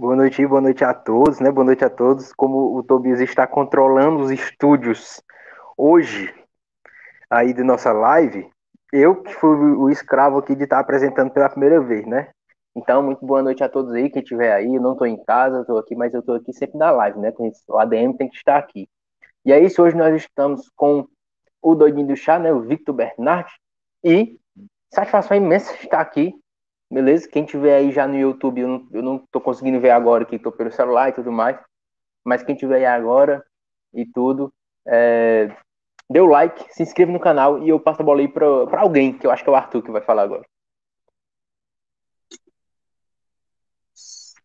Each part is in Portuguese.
Boa noite, boa noite a todos, né? Boa noite a todos. Como o Tobias está controlando os estúdios hoje aí de nossa live, eu que fui o escravo aqui de estar apresentando pela primeira vez, né? Então, muito boa noite a todos aí, quem estiver aí. Eu não estou em casa, estou aqui, mas eu estou aqui sempre na live, né? O ADM tem que estar aqui. E é isso, hoje nós estamos com o doidinho do chá, né? O Victor Bernard. E satisfação imensa estar aqui Beleza? Quem tiver aí já no YouTube, eu não, eu não tô conseguindo ver agora que tô pelo celular e tudo mais. Mas quem tiver aí agora e tudo, é, dê o like, se inscreva no canal e eu passo a bola aí pra, pra alguém, que eu acho que é o Arthur que vai falar agora.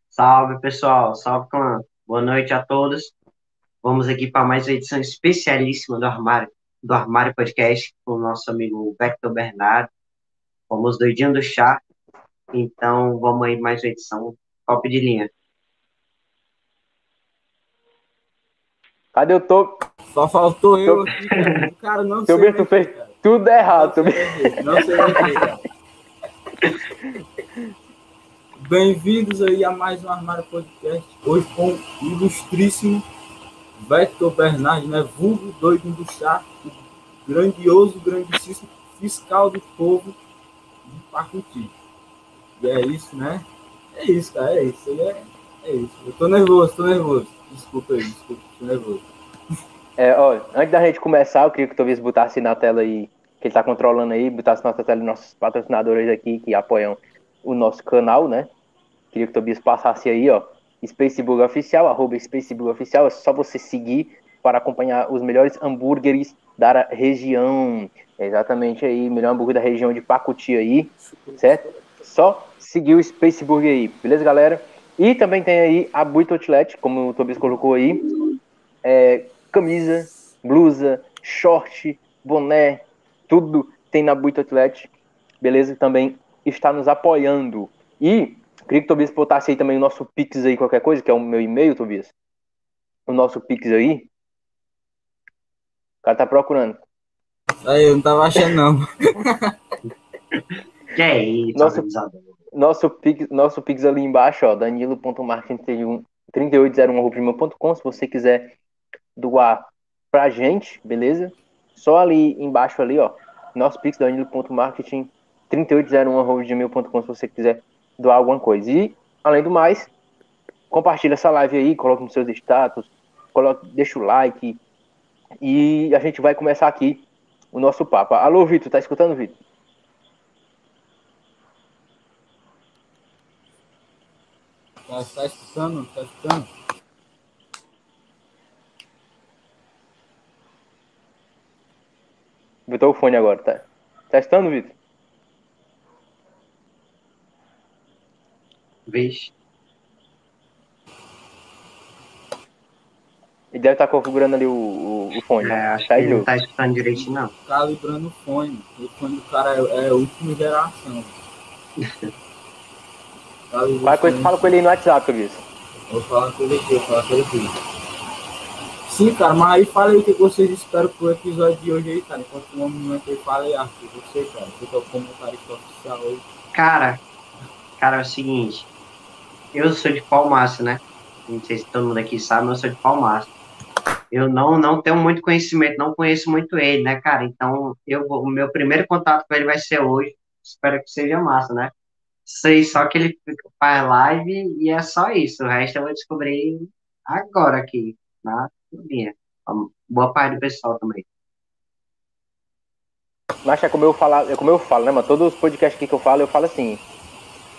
Salve pessoal, salve clã. Boa noite a todos. Vamos aqui para mais uma edição especialíssima do Armário, do Armário Podcast com o nosso amigo Vector Bernardo. Vamos doidinho do chá então, vamos aí mais uma edição. Top de linha. Cadê o topo? Só faltou eu aqui, cara. cara não sei. Fez cara. tudo errado. Não sei, não sei cara. Bem-vindos aí a mais um Armário Podcast. Hoje com o ilustríssimo Vector Bernardo, né? Vulgo doido do chá, grandioso, grandíssimo fiscal do povo de Pacuti. E é isso, né? É isso, cara, é isso. É, é isso. Eu tô nervoso, tô nervoso. Desculpa aí, desculpa, tô nervoso. É, ó, antes da gente começar, eu queria que o Tobias botasse na tela aí, que ele tá controlando aí, botasse na tela nossos patrocinadores aqui que apoiam o nosso canal, né? Queria que o Tobias passasse aí, ó. Spacebug Oficial, arroba Spacebug Oficial, é só você seguir para acompanhar os melhores hambúrgueres da região. É exatamente aí, melhor hambúrguer da região de Pacuti aí, certo? Só seguir o Space Burger aí, beleza, galera? E também tem aí a Buito Outlet, como o Tobias colocou aí. É, camisa, blusa, short, boné, tudo tem na Buito Outlet, beleza? Também está nos apoiando. E queria que o Tobias botasse aí também o nosso Pix aí, qualquer coisa, que é o meu e-mail, Tobias. O nosso Pix aí. O cara tá procurando. Aí, eu não tava achando, não. Que é isso, nosso, nosso, pix, nosso pix ali embaixo, ó, danilo.marketing3801.com, se você quiser doar pra gente, beleza? Só ali embaixo ali, ó, nosso pix danilo.marketing3801.gmail.com se você quiser doar alguma coisa. E, além do mais, compartilha essa live aí, coloque nos seus status, coloque, deixa o like e a gente vai começar aqui o nosso papo. Alô, Vitor, tá escutando, Vitor? Tá, tá escutando? Tá escutando? Botou o fone agora, tá? Tá escutando, Vitor? Vixe. Ele deve estar tá configurando ali o, o, o fone. É, acho tá que ele não tá escutando direitinho, não. Calibrando o fone. O fone do cara é, é última geração. Coisa, fala com ele aí no WhatsApp, Tobias. Vou falar com ele aqui, vou falar com ele aqui. Sim, cara, mas aí fala aí o que vocês esperam pro episódio de hoje aí, cara. Enquanto o momento aí, fala aí, Arthur, você, cara. Você que é o comentarista oficial hoje. Cara, cara, é o seguinte. Eu sou de Palmaço, né? Não sei se todo mundo aqui sabe, mas eu sou de Palmaço. Eu não, não tenho muito conhecimento, não conheço muito ele, né, cara? Então, eu, o meu primeiro contato com ele vai ser hoje. Espero que seja massa, né? Sei só que ele faz live e é só isso. O resto eu vou descobrir agora aqui, na minha. Boa parte do pessoal também. Mas é como eu falo, é como eu falo, né, mano? Todos os podcasts que eu falo, eu falo assim.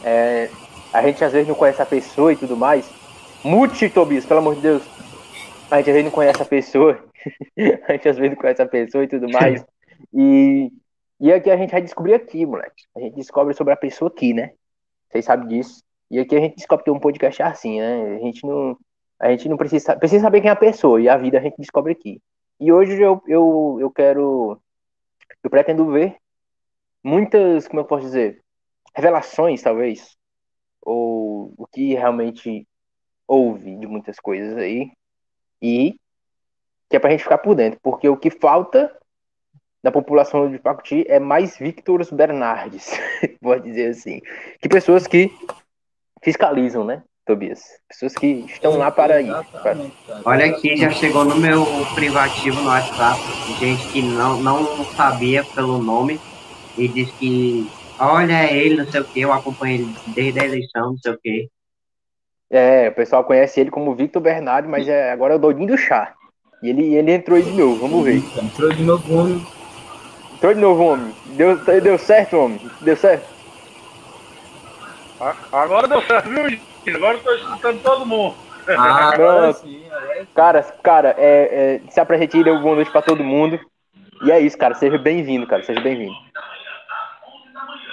É, a gente às vezes não conhece a pessoa e tudo mais. Mute, Tobias, pelo amor de Deus. A gente às vezes não conhece a pessoa. a gente às vezes não conhece a pessoa e tudo mais. E e aqui a gente vai descobrir aqui, moleque. A gente descobre sobre a pessoa aqui, né? Vocês sabem disso. E aqui a gente descobre que um podcast é assim, né? A gente não, a gente não precisa, precisa saber quem é a pessoa. E a vida a gente descobre aqui. E hoje eu, eu, eu quero. Eu pretendo ver muitas, como eu posso dizer? Revelações, talvez. Ou o que realmente houve de muitas coisas aí. E que é pra gente ficar por dentro. Porque o que falta da população de Pacuti é mais Victor Bernardes, pode dizer assim, que pessoas que fiscalizam, né? Tobias. Pessoas que estão lá para ir. Olha aqui, já chegou no meu privativo no WhatsApp, gente que não, não sabia pelo nome e disse que olha é ele, não sei o que, eu acompanho ele desde a eleição, não sei o que. É, o pessoal conhece ele como Victor Bernardo, mas é, agora é o doidinho do chá. E ele, ele entrou aí de novo, vamos ver. Entrou de novo, Entrou de novo, homem. Deu, deu certo, homem? Deu certo? Agora deu certo, viu, Agora eu tô escutando todo mundo. Ah, agora sim, agora sim. Cara, cara, é, é, se apresente deu boa noite pra todo mundo. E é isso, cara. Seja bem-vindo, cara. Seja bem-vindo.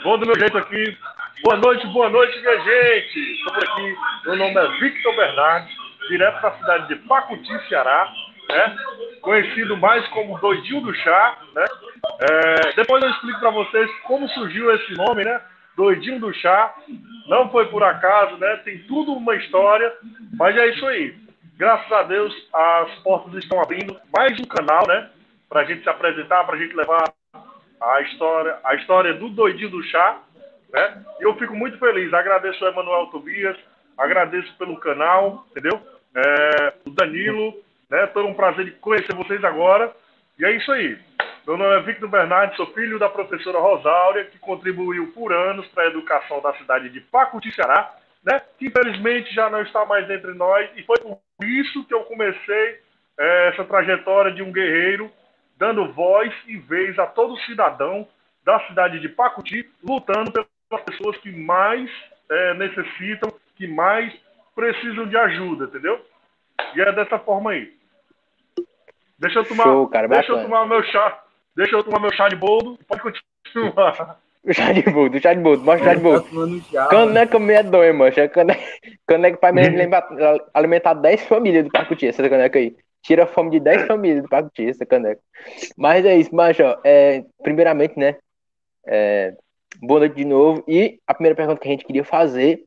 Vou do meu jeito aqui. Boa noite, boa noite, minha gente. Estou aqui. Meu nome é Victor Bernardes, direto da cidade de Pacuti, Ceará, né? Conhecido mais como Doidinho do Chá, né? É, depois eu explico para vocês como surgiu esse nome, né? Doidinho do Chá. Não foi por acaso, né? Tem tudo uma história, mas é isso aí. Graças a Deus, as portas estão abrindo. Mais um canal, né? Para a gente se apresentar, para a gente levar a história, a história do Doidinho do Chá, né? Eu fico muito feliz. Agradeço ao Emanuel Tobias, agradeço pelo canal, entendeu? É, o Danilo, né? Foi um prazer de conhecer vocês agora. E é isso aí. Meu nome é Victor Bernardes, sou filho da professora Rosáurea, que contribuiu por anos para a educação da cidade de Pacuti, Ceará, né? que infelizmente já não está mais entre nós, e foi por isso que eu comecei é, essa trajetória de um guerreiro, dando voz e vez a todo cidadão da cidade de Pacuti, lutando pelas pessoas que mais é, necessitam, que mais precisam de ajuda, entendeu? E é dessa forma aí. Deixa eu tomar, Show, cara, deixa eu tomar meu chá. Deixa eu tomar meu chá de boldo. Pode continuar. O chá de boldo, o chá de boldo, mostra o chá de boldo. Caneca medonha, mancha. Caneca, caneca pra me lembrar, alimentar 10 famílias do Pacuti, essa caneca aí. Tira a fome de 10 famílias do Pacuti, essa caneca. Mas é isso, mancha. É, primeiramente, né? É, boa noite de novo. E a primeira pergunta que a gente queria fazer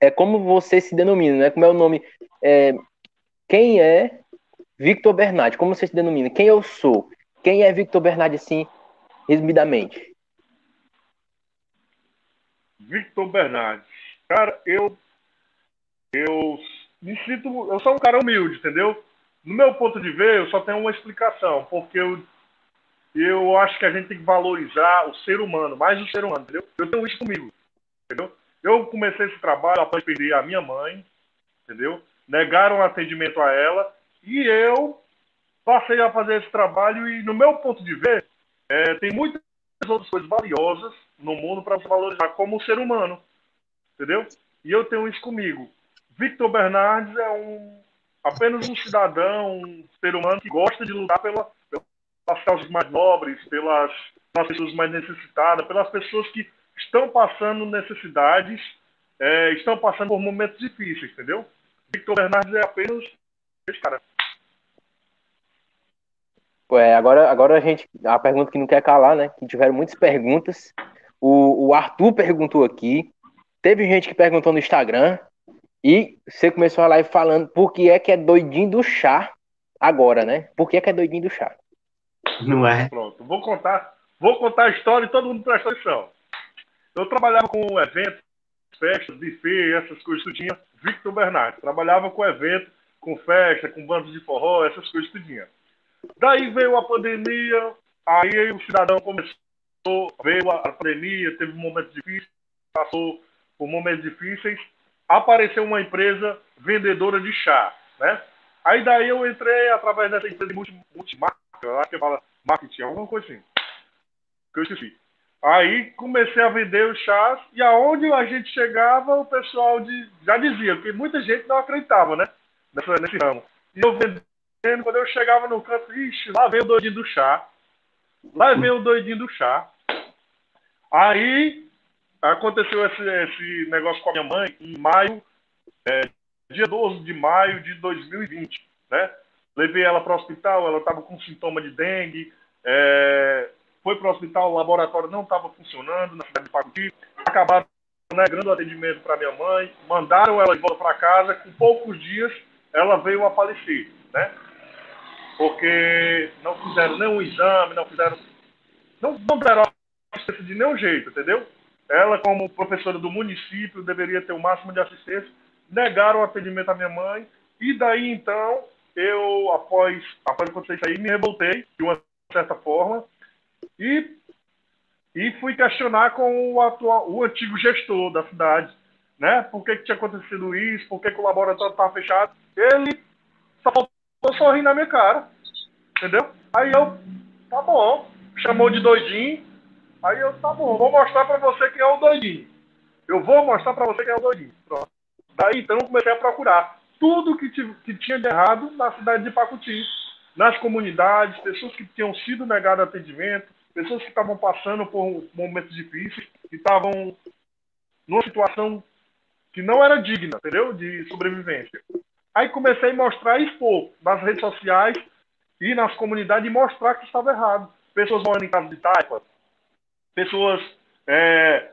é como você se denomina, né? Como é o nome? É, quem é Victor Bernardi? Como você se denomina? Quem eu sou? Quem é Victor Bernardi, assim, resumidamente? Victor Bernardi. Cara, eu. Eu me sinto. Eu sou um cara humilde, entendeu? No meu ponto de ver, eu só tenho uma explicação, porque eu, eu acho que a gente tem que valorizar o ser humano, mais o ser humano, entendeu? Eu tenho isso comigo, entendeu? Eu comecei esse trabalho após perder a minha mãe, entendeu? Negaram atendimento a ela e eu passei a fazer esse trabalho e, no meu ponto de ver, é, tem muitas outras coisas valiosas no mundo para valorizar como ser humano, entendeu? E eu tenho isso comigo. Victor Bernardes é um apenas um cidadão, um ser humano que gosta de lutar pela, pelas causas mais nobres, pelas, pelas pessoas mais necessitadas, pelas pessoas que estão passando necessidades, é, estão passando por momentos difíceis, entendeu? Victor Bernardes é apenas esse cara. É, agora, agora a gente. A pergunta que não quer calar, né? Que tiveram muitas perguntas. O, o Arthur perguntou aqui. Teve gente que perguntou no Instagram. E você começou a live falando por que é que é doidinho do chá agora, né? Por que é que é doidinho do chá? Não é? Pronto, vou contar, vou contar a história e todo mundo presta atenção. Eu trabalhava com eventos, festas, buffet, essas coisas tudinho. Victor Bernardo. Trabalhava com evento, com festa, com bandos de forró, essas coisas tudinho. Daí veio a pandemia, aí o cidadão começou, veio a pandemia, teve momentos difíceis, passou por momentos difíceis, apareceu uma empresa vendedora de chá, né? Aí daí eu entrei através dessa empresa de multi, multimarca, acho que fala marketing, alguma coisa assim, que eu esqueci. Aí comecei a vender os chás e aonde a gente chegava, o pessoal de, já dizia, porque muita gente não acreditava, né? Nessa, nesse ramo. E eu vendendo quando eu chegava no canto, ixi, lá veio o doidinho do chá. Lá veio o doidinho do chá. Aí aconteceu esse, esse negócio com a minha mãe em maio, é, dia 12 de maio de 2020, né? Levei ela para o hospital, ela estava com sintoma de dengue, é, foi para o hospital, o laboratório não estava funcionando na cidade de Pacuti, acabaram negando o atendimento para minha mãe, mandaram ela de volta para casa, com poucos dias ela veio a falecer, né? porque não fizeram nenhum exame, não fizeram. Não, não deram assistência de nenhum jeito, entendeu? Ela, como professora do município, deveria ter o máximo de assistência negaram o atendimento à minha mãe, e daí então eu, após, após acontecer isso aí, me revoltei de uma certa forma e, e fui questionar com o, atual, o antigo gestor da cidade, né? Por que, que tinha acontecido isso, por que, que o laboratório estava fechado. Ele só faltou sorrir na minha cara, entendeu? Aí eu, tá bom, chamou de doidinho, aí eu, tá bom, vou mostrar para você quem é o doidinho. Eu vou mostrar para você quem é o doidinho. Pronto. Daí então comecei a procurar tudo que, que tinha de errado na cidade de Pacuti, nas comunidades, pessoas que tinham sido negadas atendimento, pessoas que estavam passando por momentos difíceis, que estavam numa situação que não era digna, entendeu? De sobrevivência. Aí comecei a mostrar e expor nas redes sociais e nas comunidades e mostrar que estava errado. Pessoas morando em casa de taipa, pessoas é,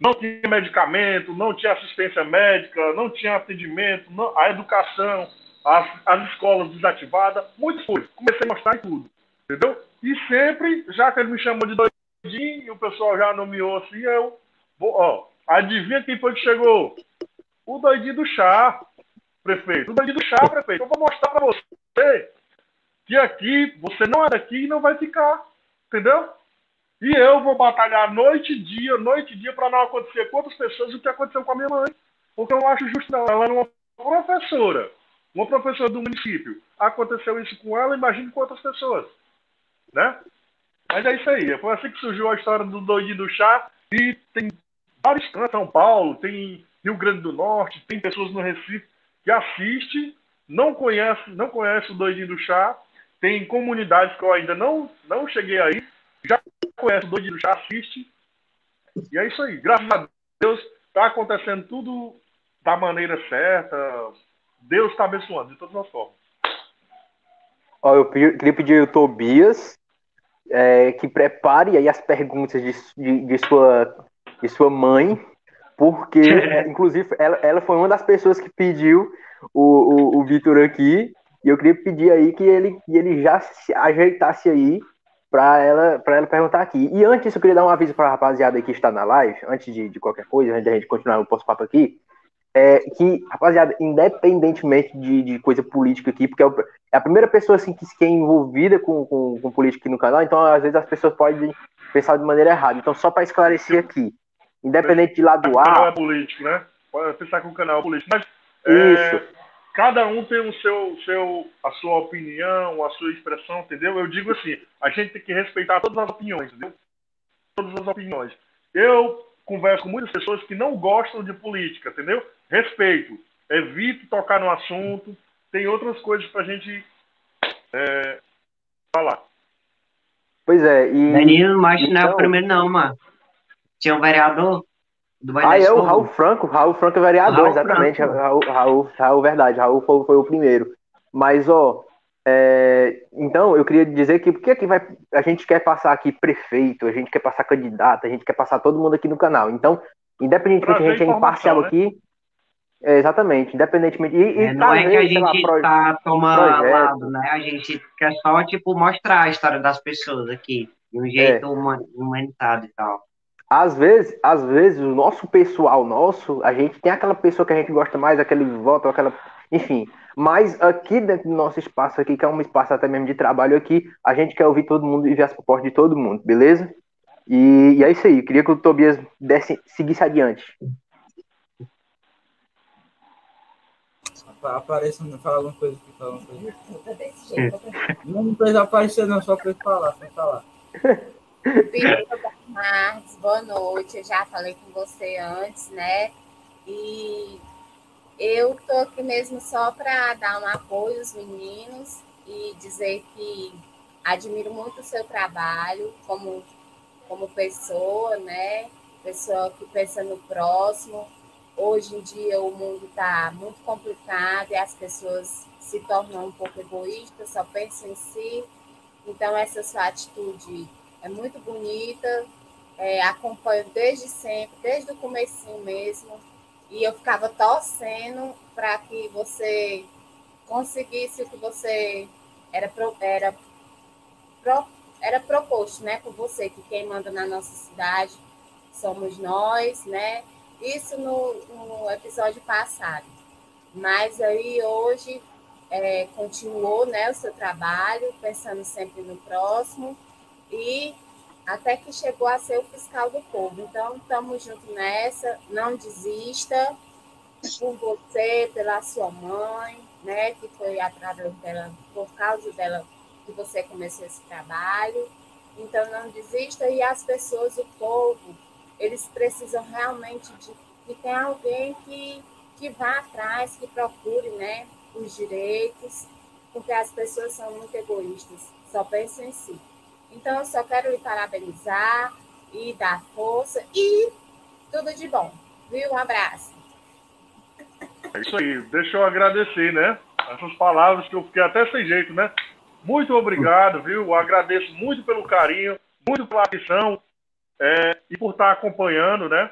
não tinha medicamento, não tinha assistência médica, não tinha atendimento, não, a educação, as, as escolas desativadas, muitas coisas. Comecei a mostrar tudo, entendeu? E sempre, já que ele me chamou de doidinho, e o pessoal já nomeou assim, eu vou, ó, adivinha quem foi que chegou? O doidinho do chá, prefeito. O doidinho do chá, prefeito. Eu vou mostrar para você que aqui, você não é daqui e não vai ficar, entendeu? E eu vou batalhar noite e dia, noite e dia, para não acontecer com outras pessoas o que aconteceu com a minha mãe. Porque eu acho justo não. Ela era uma professora, uma professora do município. Aconteceu isso com ela, imagine com outras pessoas. Né? Mas é isso aí. Foi assim que surgiu a história do doidinho do chá. E tem vários cantos, São Paulo, tem Rio Grande do Norte, tem pessoas no Recife que assistem, não conhece, não conhece o doidinho do chá. Tem comunidades que eu ainda não, não cheguei aí, já conhece o Doidinho já assiste. E é isso aí. Graças a Deus, está acontecendo tudo da maneira certa. Deus está abençoando de todas as formas. Ó, eu queria pedir ao Tobias é, que prepare aí as perguntas de, de, de, sua, de sua mãe, porque, é, inclusive, ela, ela foi uma das pessoas que pediu o, o, o Vitor aqui, e eu queria pedir aí que ele, que ele já se ajeitasse aí para ela, para ela perguntar aqui. E antes, eu queria dar um aviso para a rapaziada que está na live, antes de, de qualquer coisa, antes da gente continuar o posto-papo aqui, é que, rapaziada, independentemente de, de coisa política aqui, porque é, é a primeira pessoa assim, que, que é envolvida com, com, com política aqui no canal, então às vezes as pessoas podem pensar de maneira errada. Então, só para esclarecer aqui, independente de lado A. O canal é político, né? Pode pensar que o canal é político. Mas, Isso. É cada um tem o seu, seu, a sua opinião, a sua expressão, entendeu? Eu digo assim, a gente tem que respeitar todas as opiniões, entendeu? Todas as opiniões. Eu converso com muitas pessoas que não gostam de política, entendeu? Respeito, evito tocar no assunto, tem outras coisas pra gente é, falar. Pois é, e... Danilo, mas então... não é o então primeiro não, mano. Tinha um vereador do ah, é o Raul Franco. Raul Franco é vereador, Raul exatamente. Raul, Raul, Raul, verdade. Raul foi, foi o primeiro. Mas, ó, é, então eu queria dizer que porque aqui vai, a gente quer passar aqui prefeito, a gente quer passar candidato, a gente quer passar todo mundo aqui no canal. Então, independentemente a gente é imparcial né? aqui, é, exatamente, independentemente. E, é, não é que a gente lá, tá tomando lado, né? A gente quer só, tipo, mostrar a história das pessoas aqui, de um jeito é. humanizado e tal às vezes, às vezes, o nosso pessoal nosso, a gente tem aquela pessoa que a gente gosta mais, aquele voto, aquela. Enfim. Mas aqui dentro do nosso espaço aqui, que é um espaço até mesmo de trabalho aqui, a gente quer ouvir todo mundo e ver as propostas de todo mundo, beleza? E, e é isso aí. Eu queria que o Tobias desse, seguisse adiante. Apareça, fala alguma coisa aqui, fala alguma coisa. Não, não precisa aparecer, não, só para falar, só falar. Marques, boa noite. Eu já falei com você antes, né? E eu tô aqui mesmo só para dar um apoio aos meninos e dizer que admiro muito o seu trabalho como, como pessoa, né? Pessoa que pensa no próximo. Hoje em dia o mundo está muito complicado e as pessoas se tornam um pouco egoístas, só pensam em si. Então, essa sua atitude é muito bonita, é, acompanho desde sempre, desde o comecinho mesmo, e eu ficava torcendo para que você conseguisse o que você era, era, era proposto, né, por você, que quem manda na nossa cidade somos nós, né? Isso no, no episódio passado. Mas aí hoje é, continuou né, o seu trabalho, pensando sempre no próximo, e até que chegou a ser o fiscal do povo. Então, estamos juntos nessa, não desista, por você, pela sua mãe, né, que foi através dela, por causa dela, que você começou esse trabalho. Então, não desista, e as pessoas, o povo, eles precisam realmente de que tem alguém que, que vá atrás, que procure, né, os direitos, porque as pessoas são muito egoístas, só pensam em si. Então, eu só quero lhe parabenizar e dar força e tudo de bom. Viu? Um abraço. É isso aí. Deixa eu agradecer, né? Essas palavras que eu fiquei até sem jeito, né? Muito obrigado, viu? Agradeço muito pelo carinho, muito pela atenção é, e por estar acompanhando, né?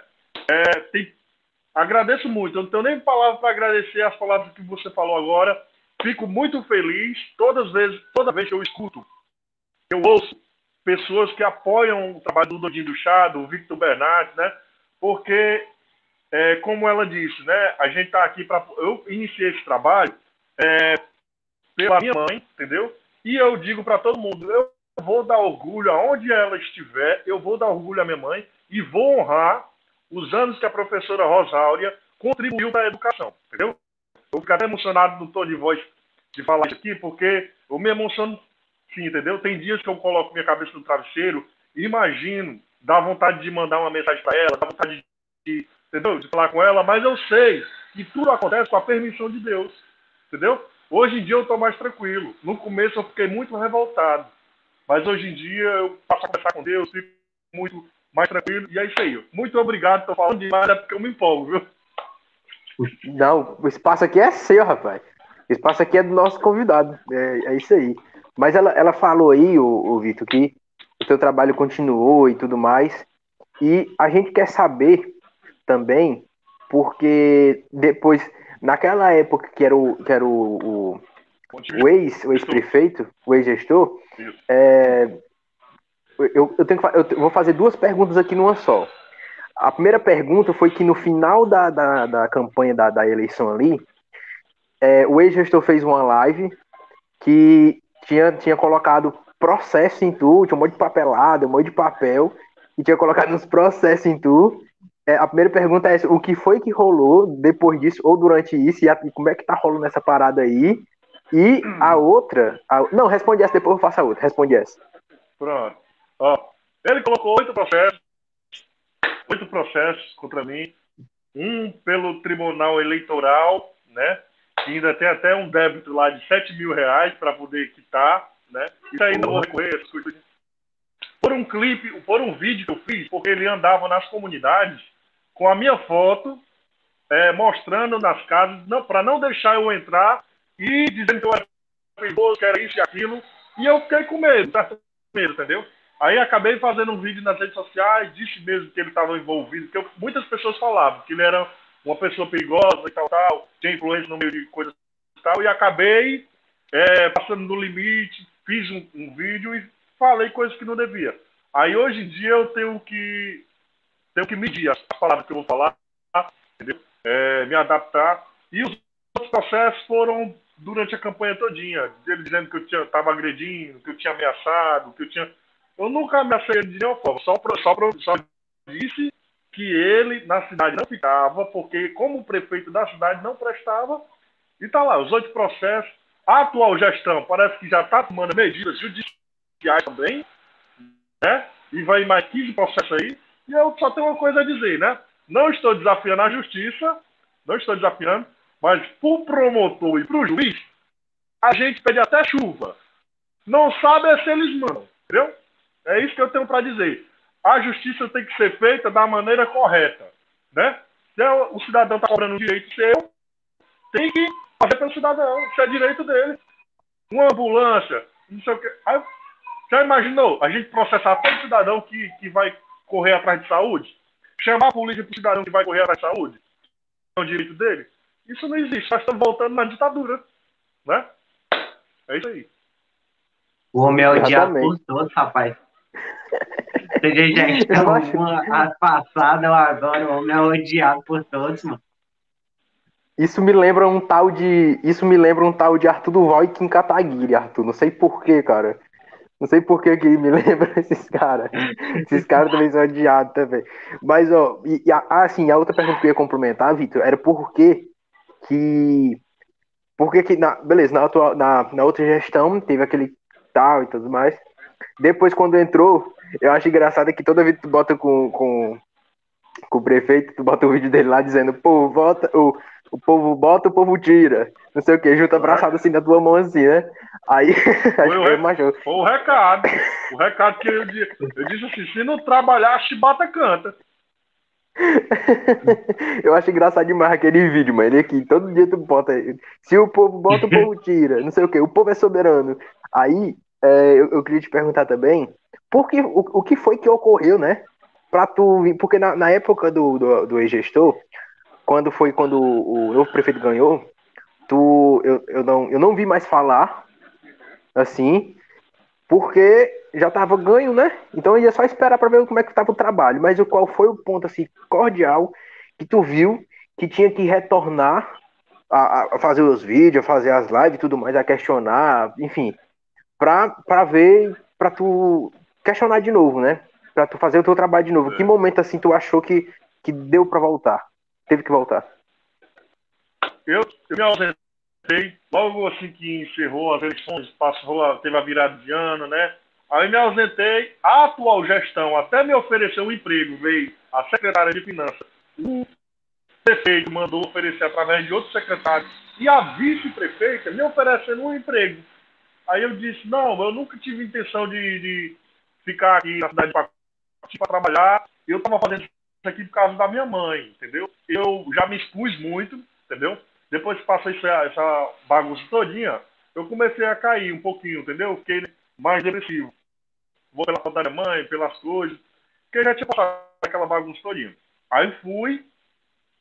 É, tem, agradeço muito. Eu não tenho nem palavra para agradecer as palavras que você falou agora. Fico muito feliz todas as vezes, toda vez que eu escuto, eu ouço pessoas que apoiam o trabalho do Dodinho do Chá, do Victor Bernardes, né? Porque, é, como ela disse, né? A gente está aqui para. Eu iniciei esse trabalho é, pela minha mãe, entendeu? E eu digo para todo mundo: eu vou dar orgulho aonde ela estiver, eu vou dar orgulho à minha mãe e vou honrar os anos que a professora Rosáurea contribuiu para a educação, entendeu? Eu fico até emocionado no tom de voz de falar isso aqui, porque eu me emociono Sim, entendeu? Tem dias que eu coloco minha cabeça no travesseiro imagino, dá vontade de mandar uma mensagem para ela, dá vontade de, entendeu? de falar com ela, mas eu sei que tudo acontece com a permissão de Deus, entendeu? Hoje em dia eu estou mais tranquilo. No começo eu fiquei muito revoltado, mas hoje em dia eu passo a conversar com Deus, fico muito mais tranquilo, e é isso aí. Muito obrigado, estou falando demais, é porque eu me empolgo, viu? Não, o espaço aqui é seu, rapaz. O espaço aqui é do nosso convidado. É, é isso aí. Mas ela, ela falou aí, o, o Vitor, que o seu trabalho continuou e tudo mais. E a gente quer saber também, porque depois, naquela época que era o, que era o, o, o ex, o ex-prefeito, o ex-gestor, é, eu, eu, tenho que, eu vou fazer duas perguntas aqui numa só. A primeira pergunta foi que no final da, da, da campanha da, da eleição ali, é, o ex-gestor fez uma live que tinha, tinha colocado processo em tu, tinha um monte de papelada, um monte de papel, e tinha colocado uns processos em tu. É, a primeira pergunta é essa, o que foi que rolou depois disso, ou durante isso, e, a, e como é que tá rolando essa parada aí? E a outra. A, não, responde essa, depois eu faço a outra. Responde essa. Pronto. Ó, ele colocou oito processos. Oito processos contra mim. Um pelo Tribunal Eleitoral, né? Que ainda tem até um débito lá de 7 mil reais para poder quitar, né? Isso ainda vou recorrer, por um clipe, por um vídeo que eu fiz, porque ele andava nas comunidades com a minha foto, é, mostrando nas casas, não, para não deixar eu entrar e dizendo que eu era perigoso, que era isso e aquilo, e eu fiquei com medo, tá? medo, entendeu? Aí acabei fazendo um vídeo nas redes sociais, disse mesmo que ele estava envolvido, eu, muitas pessoas falavam que ele era uma pessoa perigosa e tal, tal, tinha influência no meio de coisas e tal, e acabei é, passando no limite, fiz um, um, vídeo e falei coisas que não devia. Aí hoje em dia eu tenho que tenho que medir as palavras que eu vou falar, é, me adaptar. E os outros processos foram durante a campanha todinha, dele dizendo que eu estava agredindo, que eu tinha ameaçado, que eu tinha. Eu nunca ameacei de nenhuma forma, só, só, só disse que ele na cidade não ficava, porque como prefeito da cidade não prestava, e está lá, os oito processos. A atual gestão parece que já está tomando medidas judiciais também, né? E vai mais 15 processos aí. E eu só tenho uma coisa a dizer, né? Não estou desafiando a justiça, não estou desafiando, mas para o promotor e para o juiz, a gente pede até chuva. Não sabe é se eles mandam, entendeu? É isso que eu tenho para dizer a justiça tem que ser feita da maneira correta. Né? Se é o cidadão está cobrando um direito seu, tem que fazer pelo cidadão, isso é direito dele. Uma ambulância, não sei o que. Aí, já imaginou a gente processar todo cidadão que, que vai correr atrás de saúde? Chamar a polícia para o cidadão que vai correr atrás de saúde? É o direito dele? Isso não existe. Nós estamos voltando na ditadura. Né? É isso aí. O homem é odiado por todos, rapaz. Já está uma a passada ou agora, o homem é odiado por todos, mano. Isso me lembra um tal de. Isso me lembra um tal de Arthur Duval e Kim Kataguiri, Arthur. Não sei porquê, cara. Não sei por que que me lembra esses caras. Esses caras também são odiados também. Mas, ó, e, e a, ah, assim, a outra pergunta que eu ia complementar, Vitor, era por que que. Por que que. Na, beleza, na, atual, na, na outra gestão teve aquele tal e tudo mais. Depois, quando entrou, eu acho engraçado que toda vez que tu bota com, com, com o prefeito, tu bota o vídeo dele lá dizendo, pô, vota, o, o povo bota, o povo tira. Não sei o que, junta abraçado assim na tua mão assim, né? Aí, foi, o, re... foi o recado. O recado que eu disse. Eu disse assim, se não trabalhar, a chibata canta. eu acho engraçado demais aquele vídeo, mano. Ele aqui, todo dia tu bota. Se o povo bota, o povo tira. Não sei o que, o povo é soberano. Aí, é, eu, eu, queria te perguntar também, por que, o, o que foi que ocorreu, né? Pra tu. Porque na, na época do, do, do ex-gestor, quando foi quando o novo prefeito ganhou, tu, eu, eu, não, eu não vi mais falar, assim, porque já tava ganho, né? Então ia só esperar para ver como é que tava o trabalho. Mas qual foi o ponto, assim, cordial que tu viu que tinha que retornar a, a fazer os vídeos, a fazer as lives e tudo mais, a questionar, enfim, pra, pra ver, pra tu questionar de novo, né? Pra tu fazer o teu trabalho de novo. Que momento, assim, tu achou que, que deu para voltar? teve que voltar? Eu, eu me ausentei logo assim que encerrou as eleições, passou, teve a virada de ano, né? Aí me ausentei, a atual gestão até me ofereceu um emprego, veio a secretária de Finanças, o prefeito mandou oferecer através de outro secretário, e a vice-prefeita me oferecendo um emprego. Aí eu disse, não, eu nunca tive intenção de, de ficar aqui na cidade para trabalhar, eu estava fazendo aqui por causa da minha mãe, entendeu? Eu já me expus muito, entendeu? Depois que passei essa, essa bagunça todinha, eu comecei a cair um pouquinho, entendeu? Fiquei mais depressivo. Vou pela falta da minha mãe, pelas coisas, porque já tinha passado aquela bagunça todinha. Aí fui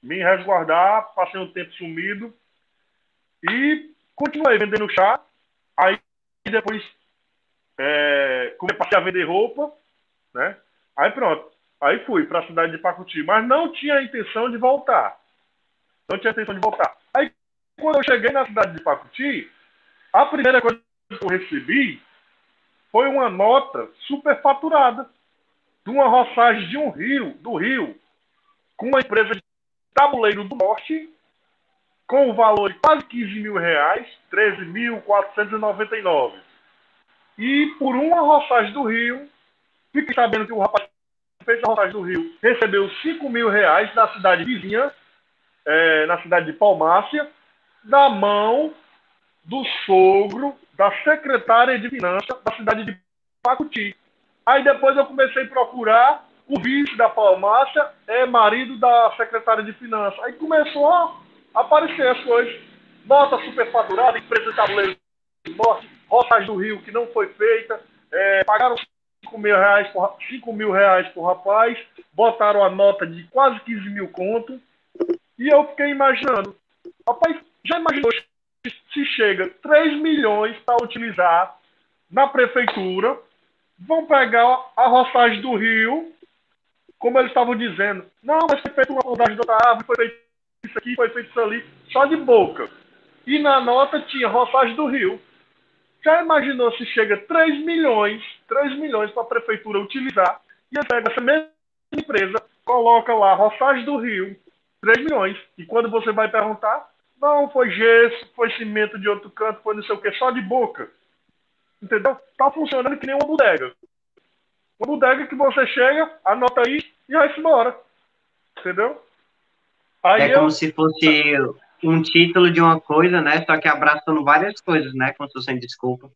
me resguardar, passei um tempo sumido e continuei vendendo chá. Aí depois é, comecei a vender roupa, né? Aí pronto. Aí fui para a cidade de Pacuti, mas não tinha intenção de voltar. Não tinha intenção de voltar. Aí, quando eu cheguei na cidade de Pacuti, a primeira coisa que eu recebi foi uma nota superfaturada de uma roçagem de um rio, do rio, com uma empresa de tabuleiro do norte, com o valor de quase 15 mil reais, 13.499. E por uma roçagem do rio, fiquei sabendo que o rapaz fez a roçagem do Rio, recebeu 5 mil reais da cidade vizinha, é, na cidade de Palmácia, da mão do sogro da secretária de Finanças da cidade de Pacuti. Aí depois eu comecei a procurar o vice da Palmácia, é marido da secretária de Finanças. Aí começou aparecer as coisas. Nota superfaturada, empresa de tabuleiro morte, roçagem do Rio que não foi feita, é, pagaram 5 mil reais por, 5 mil reais por rapaz, botaram a nota de quase 15 mil conto, e eu fiquei imaginando, rapaz, já imaginou se chega 3 milhões para utilizar na prefeitura, vão pegar a roçagem do rio, como eles estavam dizendo, não, mas foi feito uma rodagem da árvore, foi feito isso aqui, foi feito isso ali, só de boca. E na nota tinha roçagem do rio. Já imaginou se chega 3 milhões, 3 milhões para a prefeitura utilizar e pega essa mesma empresa, coloca lá Roçagem do Rio, 3 milhões. E quando você vai perguntar, não, foi gesso, foi cimento de outro canto, foi não sei o que, só de boca. Entendeu? Tá funcionando que nem uma bodega. Uma bodega que você chega, anota aí e vai embora. Entendeu? Aí é eu... como se fosse um título de uma coisa, né? Só que abraçando várias coisas, né? Como se fosse desculpa.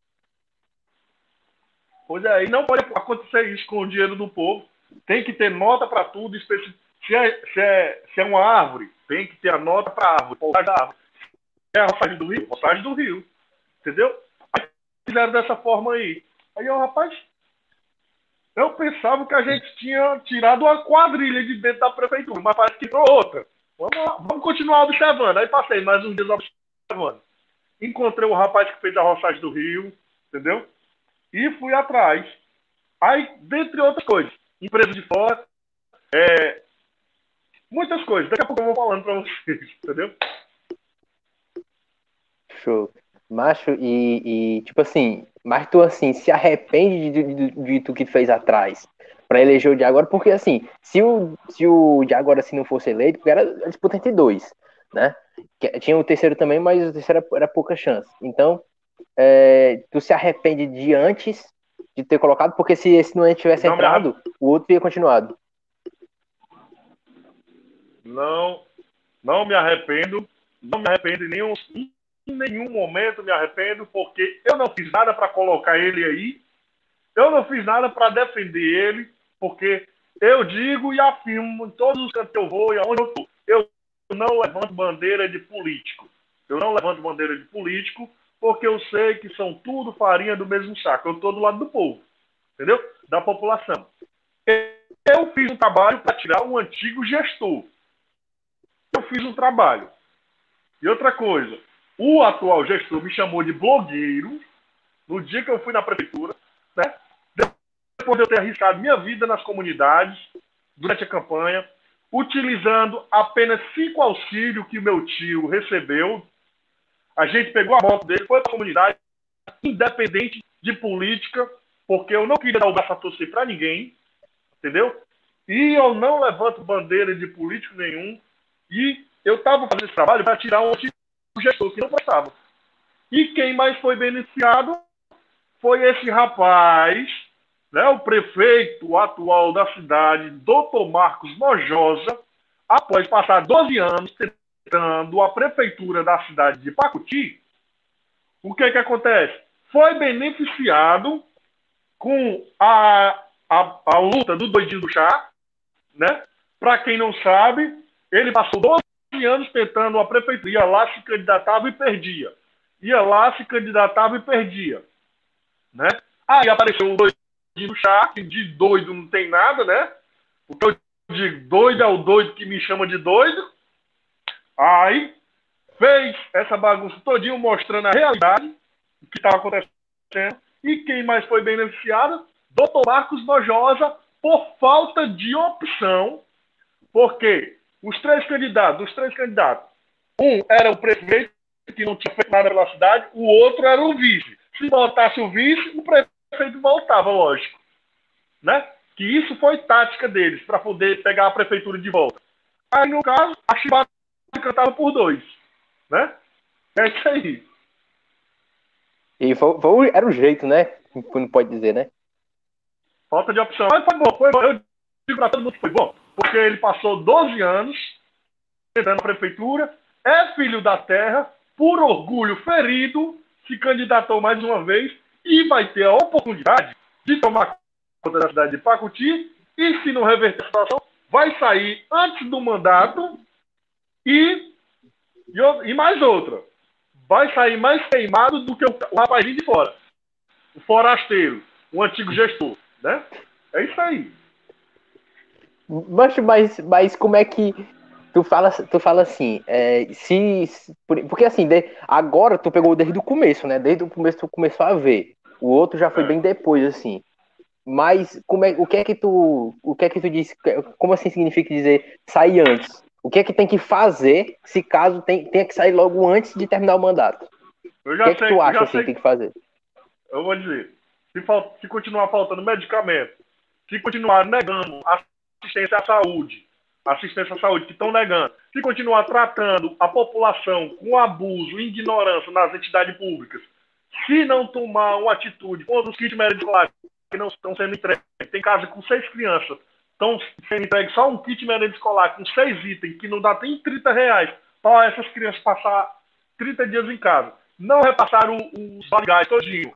Pois é, e não pode acontecer isso com o dinheiro do povo. Tem que ter nota para tudo. Se é, se, é, se é uma árvore, tem que ter a nota para a árvore. Se é a roçagem do rio, roçagem do rio. Entendeu? Aí fizeram dessa forma aí. Aí, ó, rapaz, eu pensava que a gente tinha tirado uma quadrilha de dentro da prefeitura, mas parece que tirou outra. Vamos, vamos continuar observando. Aí passei mais uns dias observando. Encontrei o rapaz que fez a roçagem do Rio, entendeu? E fui atrás. Aí, dentre outras coisas, empresa de fora, é, muitas coisas. Daqui a pouco eu vou falando para vocês, entendeu? show. Macho, e, e, tipo assim, mas tu assim, se arrepende de, de, de tu que fez atrás para eleger o de agora, porque assim, se o, se o de agora assim não fosse eleito, porque era a disputa entre dois, né? Tinha o terceiro também, mas o terceiro era, era pouca chance. Então, é, tu se arrepende de antes de ter colocado, porque se esse não tivesse não entrado, o outro ia continuado. Não, não me arrependo, não me arrependo em nenhum, em nenhum momento me arrependo, porque eu não fiz nada para colocar ele aí, eu não fiz nada para defender ele, porque eu digo e afirmo em todos os cantos que eu vou e aonde eu estou, eu não levanto bandeira de político. Eu não levanto bandeira de político porque eu sei que são tudo farinha do mesmo saco. Eu estou do lado do povo, entendeu? Da população. Eu fiz um trabalho para tirar um antigo gestor. Eu fiz um trabalho. E outra coisa, o atual gestor me chamou de blogueiro no dia que eu fui na prefeitura, né? Depois de eu ter arriscado minha vida nas comunidades durante a campanha, utilizando apenas cinco auxílios que meu tio recebeu a gente pegou a moto dele, foi para a comunidade, independente de política, porque eu não queria dar o braço a torcer para ninguém, entendeu? E eu não levanto bandeira de político nenhum. E eu estava fazendo esse trabalho para tirar um gestor que não prestava. E quem mais foi beneficiado foi esse rapaz, né, o prefeito atual da cidade, doutor Marcos Nojosa, após passar 12 anos visitando a prefeitura da cidade de Pacuti, o que que acontece? Foi beneficiado com a, a, a luta do doidinho do chá, né? Para quem não sabe, ele passou 12 anos tentando a prefeitura, ia lá, se candidatava e perdia. Ia lá, se candidatava e perdia. Né? Aí apareceu o doidinho chá, que de doido não tem nada, né? Porque eu digo, doido é o doido que me chama de doido. Aí fez essa bagunça todinho mostrando a realidade do que estava acontecendo. E quem mais foi beneficiado? Doutor Marcos Nojosa, por falta de opção, porque os três candidatos, os três candidatos, um era o prefeito, que não tinha feito nada pela cidade, o outro era o vice. Se voltasse o vice, o prefeito voltava, lógico. Né? Que isso foi tática deles, para poder pegar a prefeitura de volta. Aí, no caso, a chibata cantava por dois. Né? É isso aí. E foi, foi, era o jeito, né? Não pode dizer, né? Falta de opção. Mas foi bom, foi bom. Eu digo pra todo mundo que foi bom. Porque ele passou 12 anos tentando a prefeitura, é filho da terra, por orgulho ferido, se candidatou mais uma vez e vai ter a oportunidade de tomar conta da cidade de Pacuti e, se não reverter a situação, vai sair antes do mandato e, e, e mais outra. Vai sair mais queimado do que o, o rapazinho de fora. O forasteiro, o antigo gestor. Né? É isso aí. Mas, mas, mas como é que tu fala, tu fala assim, é, se, porque assim, de, agora tu pegou desde o começo, né? Desde o começo tu começou a ver. O outro já foi é. bem depois, assim. Mas como é, o que é que tu, o que é que tu disse? Como assim significa dizer sair antes? O que é que tem que fazer se caso tem, tenha que sair logo antes de terminar o mandato? O que sei, é que tu acha assim, que tem que fazer? Eu vou dizer, se, falta, se continuar faltando medicamento, se continuar negando assistência à saúde, assistência à saúde que estão negando, se continuar tratando a população com abuso e ignorância nas entidades públicas, se não tomar uma atitude contra os kits médicos que não estão sendo entregues, tem casa com seis crianças estão sendo entregue só um kit merenda escolar com seis itens, que não dá nem 30 reais, para essas crianças passar 30 dias em casa. Não repassaram os bagais todinho.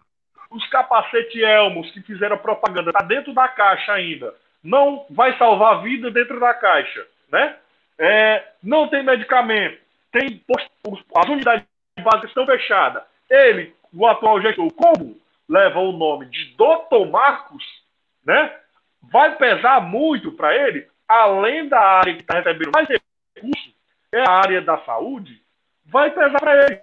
Os capacete Elmos que fizeram propaganda, tá dentro da caixa ainda. Não vai salvar a vida dentro da caixa, né? É, não tem medicamento. Tem as unidades básicas estão fechadas. Ele, o atual gestor, como leva o nome de Dr. Marcos, né? vai pesar muito para ele, além da área que está recebendo mais recursos, é a área da saúde, vai pesar para ele.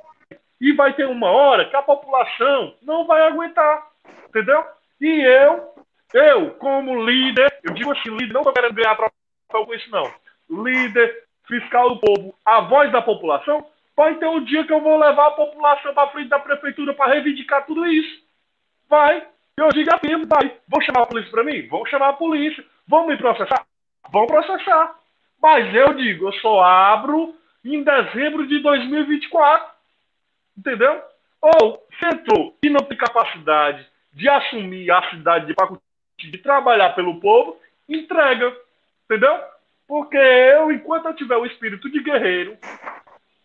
E vai ter uma hora que a população não vai aguentar. Entendeu? E eu, eu, como líder, eu digo assim, líder, não estou querendo ganhar troféu com isso, não. Líder, fiscal do povo, a voz da população, Vai ter um dia que eu vou levar a população para frente da prefeitura para reivindicar tudo isso. Vai. Eu digo assim, vai. Vou chamar a polícia para mim? Vou chamar a polícia. Vão me processar? Vão processar. Mas eu digo, eu só abro em dezembro de 2024. Entendeu? Ou sentou e não tem capacidade de assumir a cidade de Pacuti, de trabalhar pelo povo, entrega. Entendeu? Porque eu, enquanto eu tiver o espírito de guerreiro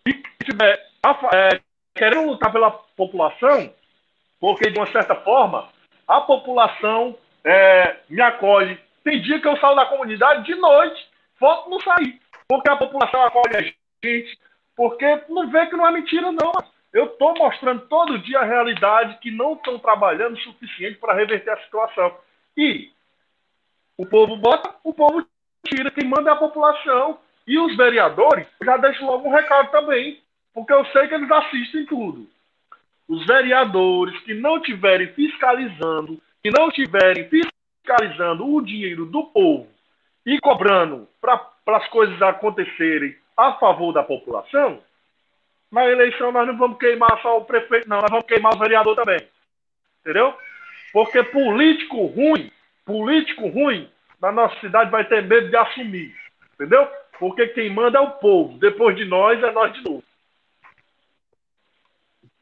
e estiver é, querendo lutar pela população, porque de uma certa forma a população é, me acolhe. Tem dia que eu saio da comunidade de noite, foto não sair, porque a população acolhe a gente, porque não vê que não é mentira, não. Eu estou mostrando todo dia a realidade que não estão trabalhando o suficiente para reverter a situação. E o povo bota, o povo tira. Quem manda é a população. E os vereadores, já deixo logo um recado também, porque eu sei que eles assistem tudo. Os vereadores que não estiverem fiscalizando, que não estiverem fiscalizando o dinheiro do povo e cobrando para as coisas acontecerem a favor da população, na eleição nós não vamos queimar só o prefeito, não, nós vamos queimar o vereador também. Entendeu? Porque político ruim, político ruim, na nossa cidade vai ter medo de assumir. Entendeu? Porque quem manda é o povo. Depois de nós, é nós de novo.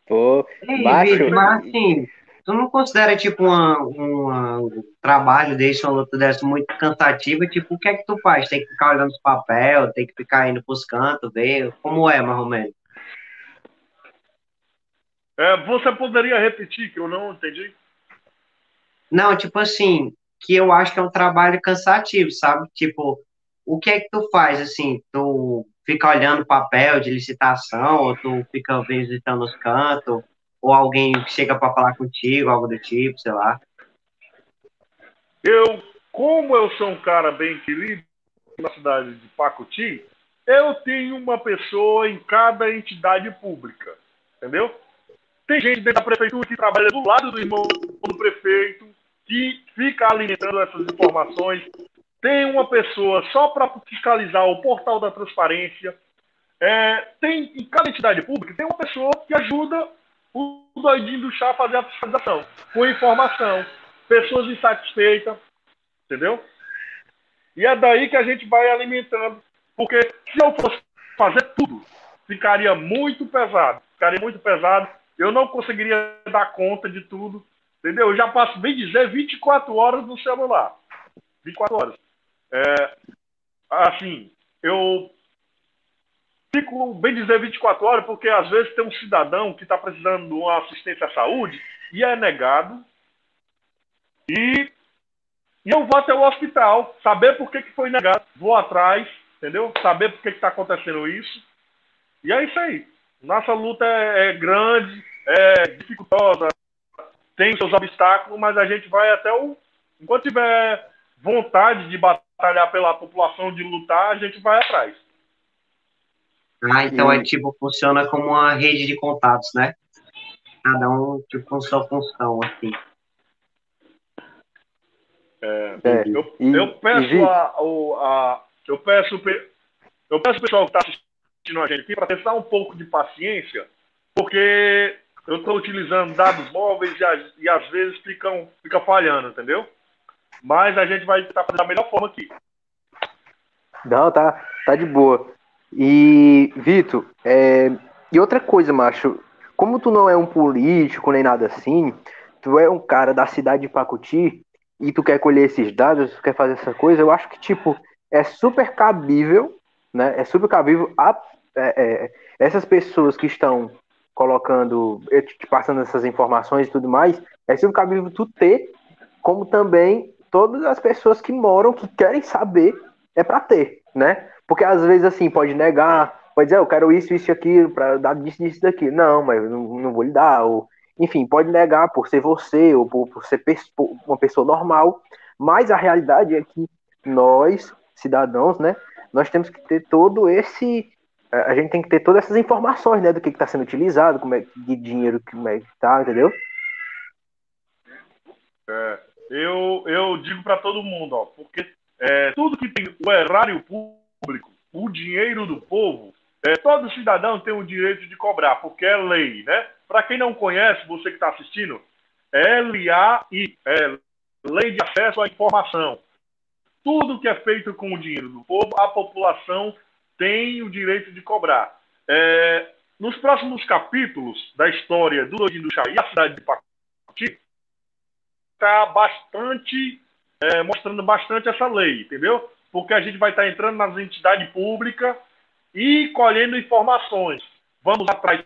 Pô, Ei. Vitor, mas assim, tu não considera, tipo, uma, uma- um trabalho desse, uma luta dessa muito cansativa? Tipo, o que é que tu faz? Tem que ficar olhando os papel, tem que ficar indo pros cantos, ver como é, mais ou menos. É, você poderia repetir, que eu não entendi? Não, tipo assim, que eu acho que é um trabalho cansativo, sabe? Tipo, o que é que tu faz, assim? Tu fica olhando papel de licitação, ou tu fica visitando os cantos, ou alguém chega para falar contigo, algo do tipo, sei lá. Eu, como eu sou um cara bem querido na cidade de Pacuti, eu tenho uma pessoa em cada entidade pública. Entendeu? Tem gente dentro da prefeitura que trabalha do lado do irmão do prefeito, que fica alimentando essas informações. Tem uma pessoa só para fiscalizar o portal da transparência. É, tem em cada entidade pública tem uma pessoa que ajuda o doidinho do chá a fazer a fiscalização, com informação, pessoas insatisfeitas, entendeu? E é daí que a gente vai alimentando. Porque se eu fosse fazer tudo, ficaria muito pesado. Ficaria muito pesado. Eu não conseguiria dar conta de tudo. Entendeu? Eu já passo, bem dizer, 24 horas no celular. 24 horas. É, assim, eu fico, bem dizer, 24 horas, porque às vezes tem um cidadão que está precisando de uma assistência à saúde e é negado. E, e eu vou até o hospital, saber por que, que foi negado. Vou atrás, entendeu? Saber por que está acontecendo isso. E é isso aí. Nossa luta é, é grande, é dificultosa, tem seus obstáculos, mas a gente vai até o. Enquanto tiver vontade de batalhar pela população, de lutar, a gente vai atrás. Ah, então é tipo, funciona como uma rede de contatos, né? Cada um, tipo, com sua função, assim. É, É, eu, e- eu peço e, a, o- a- eu peço pe- eu peço ao pessoal que está assistindo a gente aqui para testar um pouco de paciência, porque eu estou utilizando dados móveis e, e às vezes ficam fica falhando, entendeu? Mas a gente vai tentar fazer da melhor forma aqui. Não, tá, tá de boa. E, Vitor, é, e outra coisa, macho, como tu não é um político nem nada assim, tu é um cara da cidade de Pacuti e tu quer colher esses dados, tu quer fazer essa coisa, eu acho que, tipo, é super cabível, né? É super cabível a, é, é, essas pessoas que estão colocando, te passando essas informações e tudo mais, é super cabível tu ter, como também todas as pessoas que moram, que querem saber é para ter, né? Porque às vezes assim pode negar, pode dizer, "Ah, eu quero isso, isso e aquilo para dar disso, disso, daqui. Não, mas não, não vou lhe dar. Ou, enfim, pode negar por ser você ou por, por ser uma pessoa normal. Mas a realidade é que nós, cidadãos, né? Nós temos que ter todo esse a gente tem que ter todas essas informações, né, do que está sendo utilizado, como é de dinheiro como é que tá, entendeu? É, eu, eu digo para todo mundo, ó, porque é, tudo que tem o erário público, o dinheiro do povo, É, todo cidadão tem o direito de cobrar, porque é lei, né? Para quem não conhece, você que está assistindo, é LAI, é Lei de Acesso à Informação. Tudo que é feito com o dinheiro do povo, a população tem o direito de cobrar. É, nos próximos capítulos da história do Doidinho do Chá e a cidade de Pacuti, está bastante, é, mostrando bastante essa lei, entendeu? Porque a gente vai estar tá entrando nas entidades públicas e colhendo informações. Vamos atrás.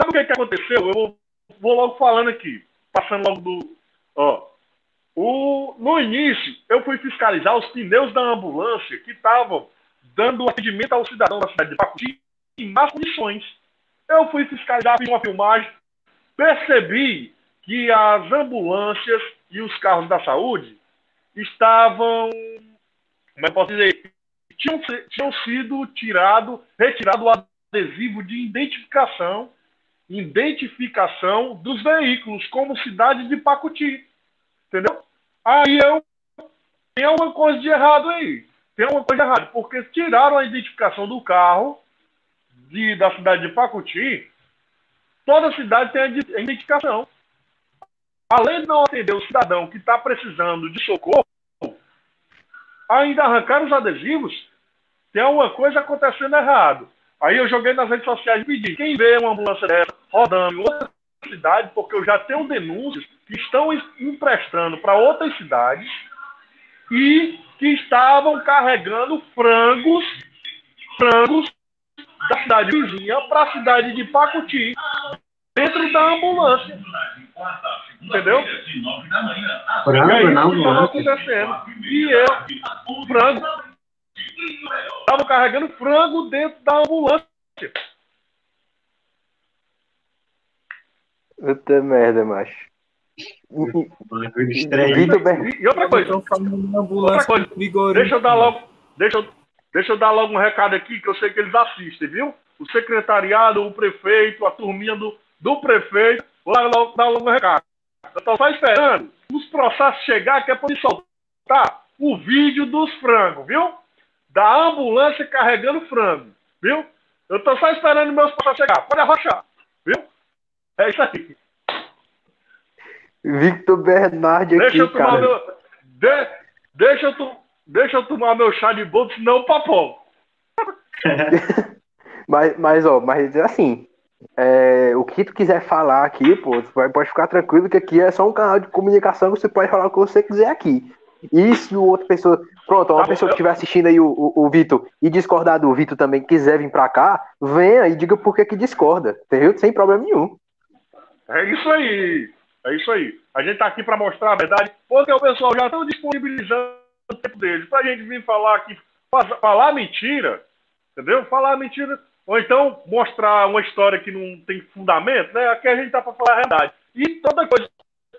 Sabe o que, que aconteceu? Eu vou, vou logo falando aqui, passando logo do. Ó, o, no início, eu fui fiscalizar os pneus da ambulância que estavam dando atendimento ao cidadão da cidade de Pacuti em más condições. Eu fui fiscalizar, fiz uma filmagem, percebi que as ambulâncias e os carros da saúde estavam, como é que posso dizer, tinham, tinham sido tirado, retirado o adesivo de identificação, identificação dos veículos, como cidade de Pacuti. Entendeu? Aí eu tem alguma coisa de errado aí. Tem alguma coisa errada, porque tiraram a identificação do carro de, da cidade de Pacuti, toda cidade tem a identificação. Além de não atender o cidadão que está precisando de socorro, ainda arrancaram os adesivos, tem alguma coisa acontecendo errado. Aí eu joguei nas redes sociais e pedi, quem vê uma ambulância dessa rodando em outra cidade, porque eu já tenho denúncias que estão emprestando para outras cidades e que estavam carregando frangos, frangos da cidade vizinha para a cidade de Pacuti, dentro da ambulância. Entendeu? Frango na ambulância. acontecendo. E eu, frango, estavam carregando frango dentro da ambulância. Puta merda, macho. Vitor Ber... E outra coisa, outra coisa deixa eu dar logo, deixa eu, deixa eu dar logo um recado aqui que eu sei que eles assistem, viu? O secretariado, o prefeito, a turminha do, do prefeito, lá logo, dá logo um recado. Eu tô só esperando os processos chegar que é para soltar o vídeo dos frangos, viu? Da ambulância carregando frango, viu? Eu tô só esperando meus processos chegar. Pode arrochar, viu? É isso aí. Victor Bernardi deixa aqui, eu tomar cara. Meu, de, deixa, eu to, deixa eu tomar meu chá de bolso, senão papo. mas, mas, ó, mas assim, é, o que tu quiser falar aqui, pô, tu pode ficar tranquilo que aqui é só um canal de comunicação que você pode falar o que você quiser aqui. E se outra pessoa. Pronto, uma tá pessoa que estiver assistindo aí o, o, o Vitor e discordar do Vitor também quiser vir pra cá, venha e diga por que, que discorda, entendeu? Sem problema nenhum. É isso aí. É isso aí. A gente está aqui para mostrar a verdade, porque o pessoal já está disponibilizando o tempo deles. Para a gente vir falar aqui, falar mentira, entendeu? Falar mentira, ou então mostrar uma história que não tem fundamento, né? Aqui a gente está para falar a verdade. E toda coisa,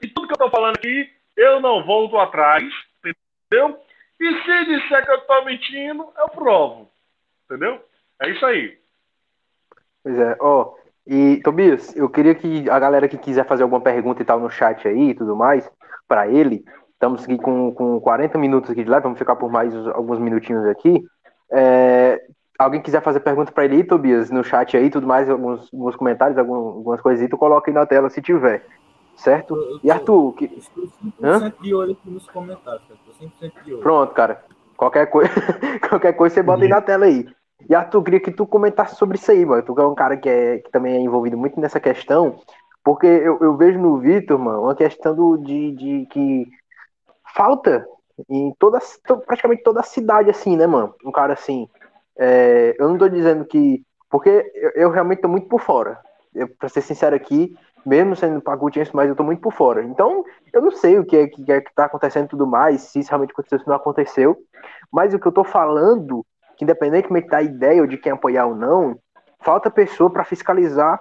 e tudo que eu estou falando aqui, eu não volto atrás, entendeu? E se disser que eu estou mentindo, eu provo, entendeu? É isso aí. Pois é, ó. Oh. E, Tobias, eu queria que a galera que quiser fazer alguma pergunta e tal no chat aí e tudo mais, para ele, estamos aqui com, com 40 minutos aqui de live, vamos ficar por mais alguns minutinhos aqui. É, alguém quiser fazer pergunta para ele, Tobias, no chat aí, tudo mais, alguns, alguns comentários, alguns, algumas coisitas, tu coloca aí na tela se tiver. Certo? Eu, eu e Arthur, que... Estou 100% de olho aqui nos comentários, cara. Estou 100% de olho. Pronto, cara. Qualquer coisa, qualquer coisa você bota aí na tela aí. E Arthur, queria que tu comentasse sobre isso aí, mano. Tu é um cara que, é, que também é envolvido muito nessa questão, porque eu, eu vejo no Vitor, mano, uma questão do, de, de que falta em toda, praticamente toda a cidade, assim, né, mano? Um cara assim. É, eu não tô dizendo que. Porque eu, eu realmente tô muito por fora. Eu, pra ser sincero aqui, mesmo sendo pagutiense, mas eu tô muito por fora. Então, eu não sei o que é que, é que tá acontecendo e tudo mais, se isso realmente aconteceu, se não aconteceu. Mas o que eu tô falando que independentemente da ideia ou de quem apoiar ou não, falta pessoa para fiscalizar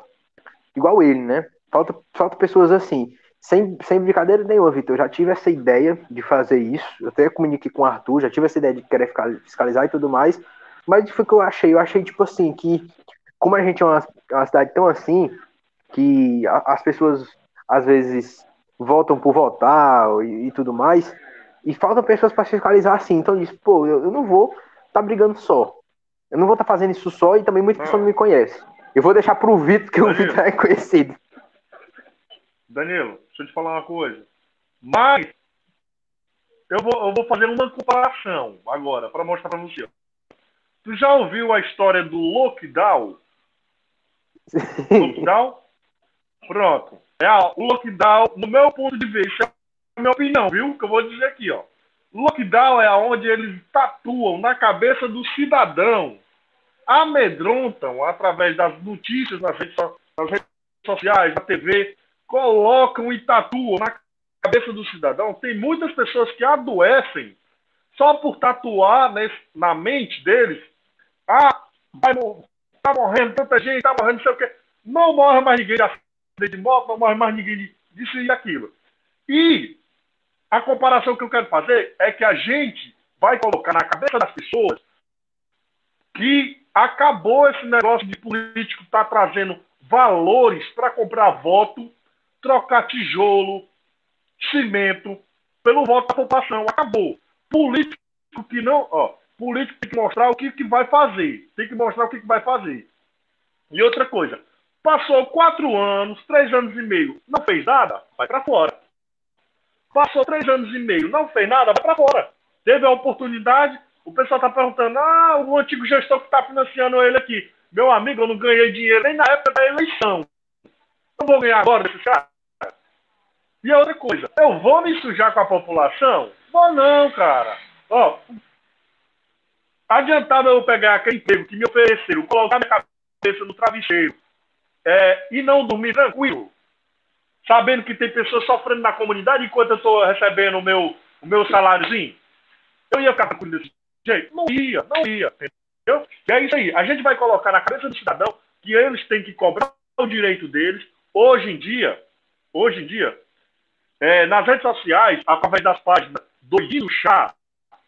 igual ele, né? Falta, falta pessoas assim. Sem, sem brincadeira nenhuma, Vitor. Eu já tive essa ideia de fazer isso. Eu até comuniquei com o Arthur, já tive essa ideia de querer fiscalizar e tudo mais. Mas foi o que eu achei. Eu achei, tipo assim, que como a gente é uma, uma cidade tão assim, que a, as pessoas às vezes votam por votar e, e tudo mais, e faltam pessoas para fiscalizar assim. Então, eu disse, pô, eu, eu não vou tá brigando só. Eu não vou estar fazendo isso só e também muita pessoa não me conhece. Eu vou deixar pro Vitor, que o Danilo. Vitor é conhecido. Danilo, deixa eu te falar uma coisa. Mas eu vou, eu vou fazer uma comparação agora para mostrar para você. Tu já ouviu a história do lockdown? Lockdown? Pronto. É o lockdown, no meu ponto de vista, é a minha opinião, viu? Que eu vou dizer aqui, ó. Lockdown é onde eles tatuam na cabeça do cidadão, amedrontam através das notícias nas redes, so- nas redes sociais, na TV, colocam e tatuam na cabeça do cidadão. Tem muitas pessoas que adoecem só por tatuar nesse- na mente deles. Ah, vai, tá morrendo tanta gente, tá morrendo não sei o quê. Não morre mais ninguém de moto, não morre mais ninguém disso e daquilo. E a comparação que eu quero fazer é que a gente vai colocar na cabeça das pessoas que acabou esse negócio de político estar trazendo valores para comprar voto, trocar tijolo, cimento pelo voto da população. Acabou. Político que não, ó, político tem que mostrar o que, que vai fazer. Tem que mostrar o que, que vai fazer. E outra coisa, passou quatro anos, três anos e meio, não fez nada, vai para fora. Passou três anos e meio, não fez nada, vai para fora. Teve a oportunidade, o pessoal está perguntando, ah, o antigo gestor que está financiando ele aqui. Meu amigo, eu não ganhei dinheiro nem na época da eleição. Eu vou ganhar agora desse cara. E a outra coisa, eu vou me sujar com a população? Vou não, cara. Ó, adiantava eu pegar aquele emprego que me ofereceram, colocar minha cabeça no travesseiro é, e não dormir tranquilo, sabendo que tem pessoas sofrendo na comunidade enquanto eu estou recebendo o meu, o meu saláriozinho? Eu ia ficar tranquilo desse jeito? Não ia, não ia, entendeu? E é isso aí, a gente vai colocar na cabeça do cidadão que eles têm que cobrar o direito deles. Hoje em dia, hoje em dia, é, nas redes sociais, através das páginas Doidinho do Chá,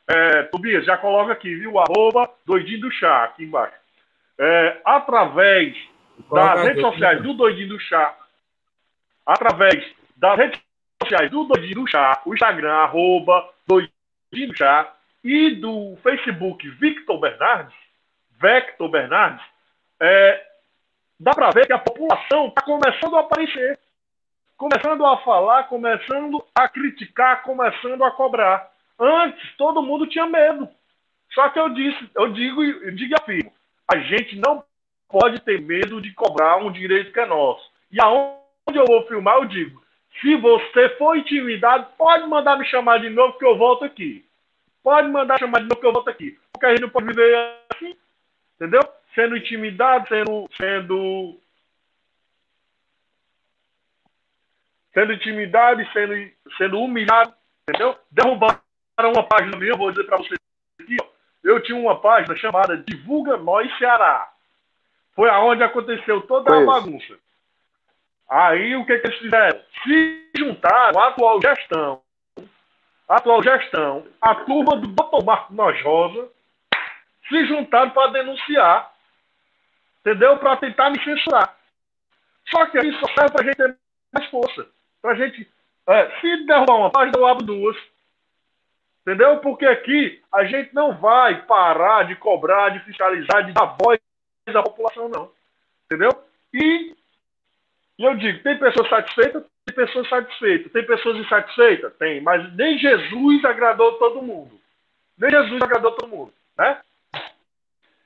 é, Tobias, já coloca aqui, viu? Arroba Doidinho do Chá, aqui embaixo. É, através das redes sociais do Doidinho do Chá, através das redes sociais do Doidinho do Chá, o Instagram, arroba Doidinho do Chá, e do Facebook Victor Bernardes, Vector Bernardes, é, dá para ver que a população está começando a aparecer. Começando a falar, começando a criticar, começando a cobrar. Antes, todo mundo tinha medo. Só que eu disse, eu digo, eu digo e afirmo, a gente não pode ter medo de cobrar um direito que é nosso. E aonde eu vou filmar, eu digo, se você for intimidado, pode mandar me chamar de novo que eu volto aqui. Pode mandar chamar de novo que eu volto aqui. Porque a gente não pode viver assim, entendeu? Sendo intimidado, sendo, sendo sendo intimidado e sendo, sendo humilhado, entendeu? Derrubaram uma página minha, vou dizer para vocês aqui, ó. Eu tinha uma página chamada Divulga Nós Ceará. Foi aonde aconteceu toda a bagunça. Aí o que, que eles fizeram? Se juntaram à atual gestão, a atual gestão, a turma do Dr. Marco Nojosa, se juntaram para denunciar, entendeu? Para tentar me censurar. Só que só serve para a gente ter mais força. Pra gente. é, se derrubar uma página, eu abro duas. Entendeu? Porque aqui a gente não vai parar de cobrar, de fiscalizar, de dar voz à população, não. Entendeu? E, e eu digo, tem pessoas satisfeitas, tem pessoas satisfeitas. Tem pessoas insatisfeitas? Tem, mas nem Jesus agradou todo mundo. Nem Jesus agradou todo mundo. Né?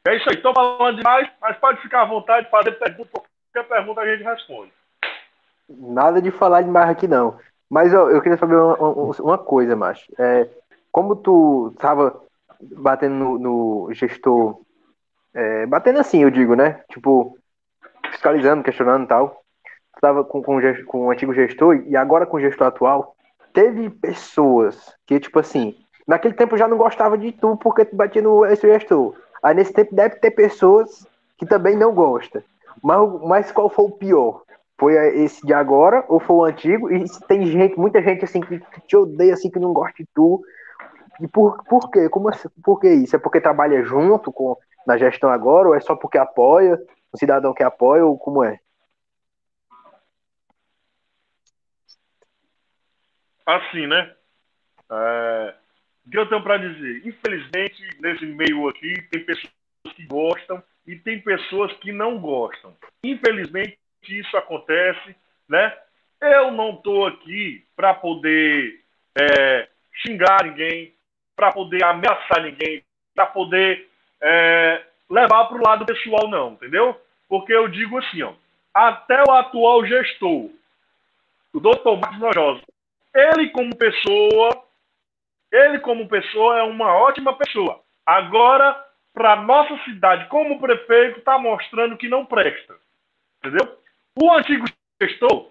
É isso aí. Estou falando demais, mas pode ficar à vontade de fazer pergunta. Qualquer pergunta a gente responde. Nada de falar demais aqui, não. Mas ó, eu queria saber uma, uma- coisa, macho. É, como tu tava batendo no, no gestor, é, batendo assim, eu digo, né? Tipo, fiscalizando, questionando e tal. Tu tava com, com, o com o antigo gestor e agora com o gestor atual. Teve pessoas que, tipo assim, naquele tempo já não gostava de tu porque tu batia no esse gestor. Aí nesse tempo deve ter pessoas que também não gostam. Mas, o- mas qual foi o pior? Foi esse de agora ou foi o antigo? E tem gente, muita gente assim que te odeia, assim, que não gosta de tu. E por, por quê? Como assim? Por que isso? É porque trabalha junto com na gestão agora, ou é só porque apoia? Um cidadão que apoia, ou como é? Assim, né? É, o que eu tenho para dizer? Infelizmente, nesse meio aqui, tem pessoas que gostam e tem pessoas que não gostam. Infelizmente, isso acontece, né? Eu não estou aqui para poder é, xingar ninguém, para poder ameaçar ninguém, para poder é, levar para o lado pessoal, não, entendeu? Porque eu digo assim, ó, até o atual gestor, o doutor Marcos Nojosa, ele como pessoa, ele como pessoa é uma ótima pessoa. Agora, para nossa cidade, como prefeito, está mostrando que não presta. Entendeu? O antigo gestor,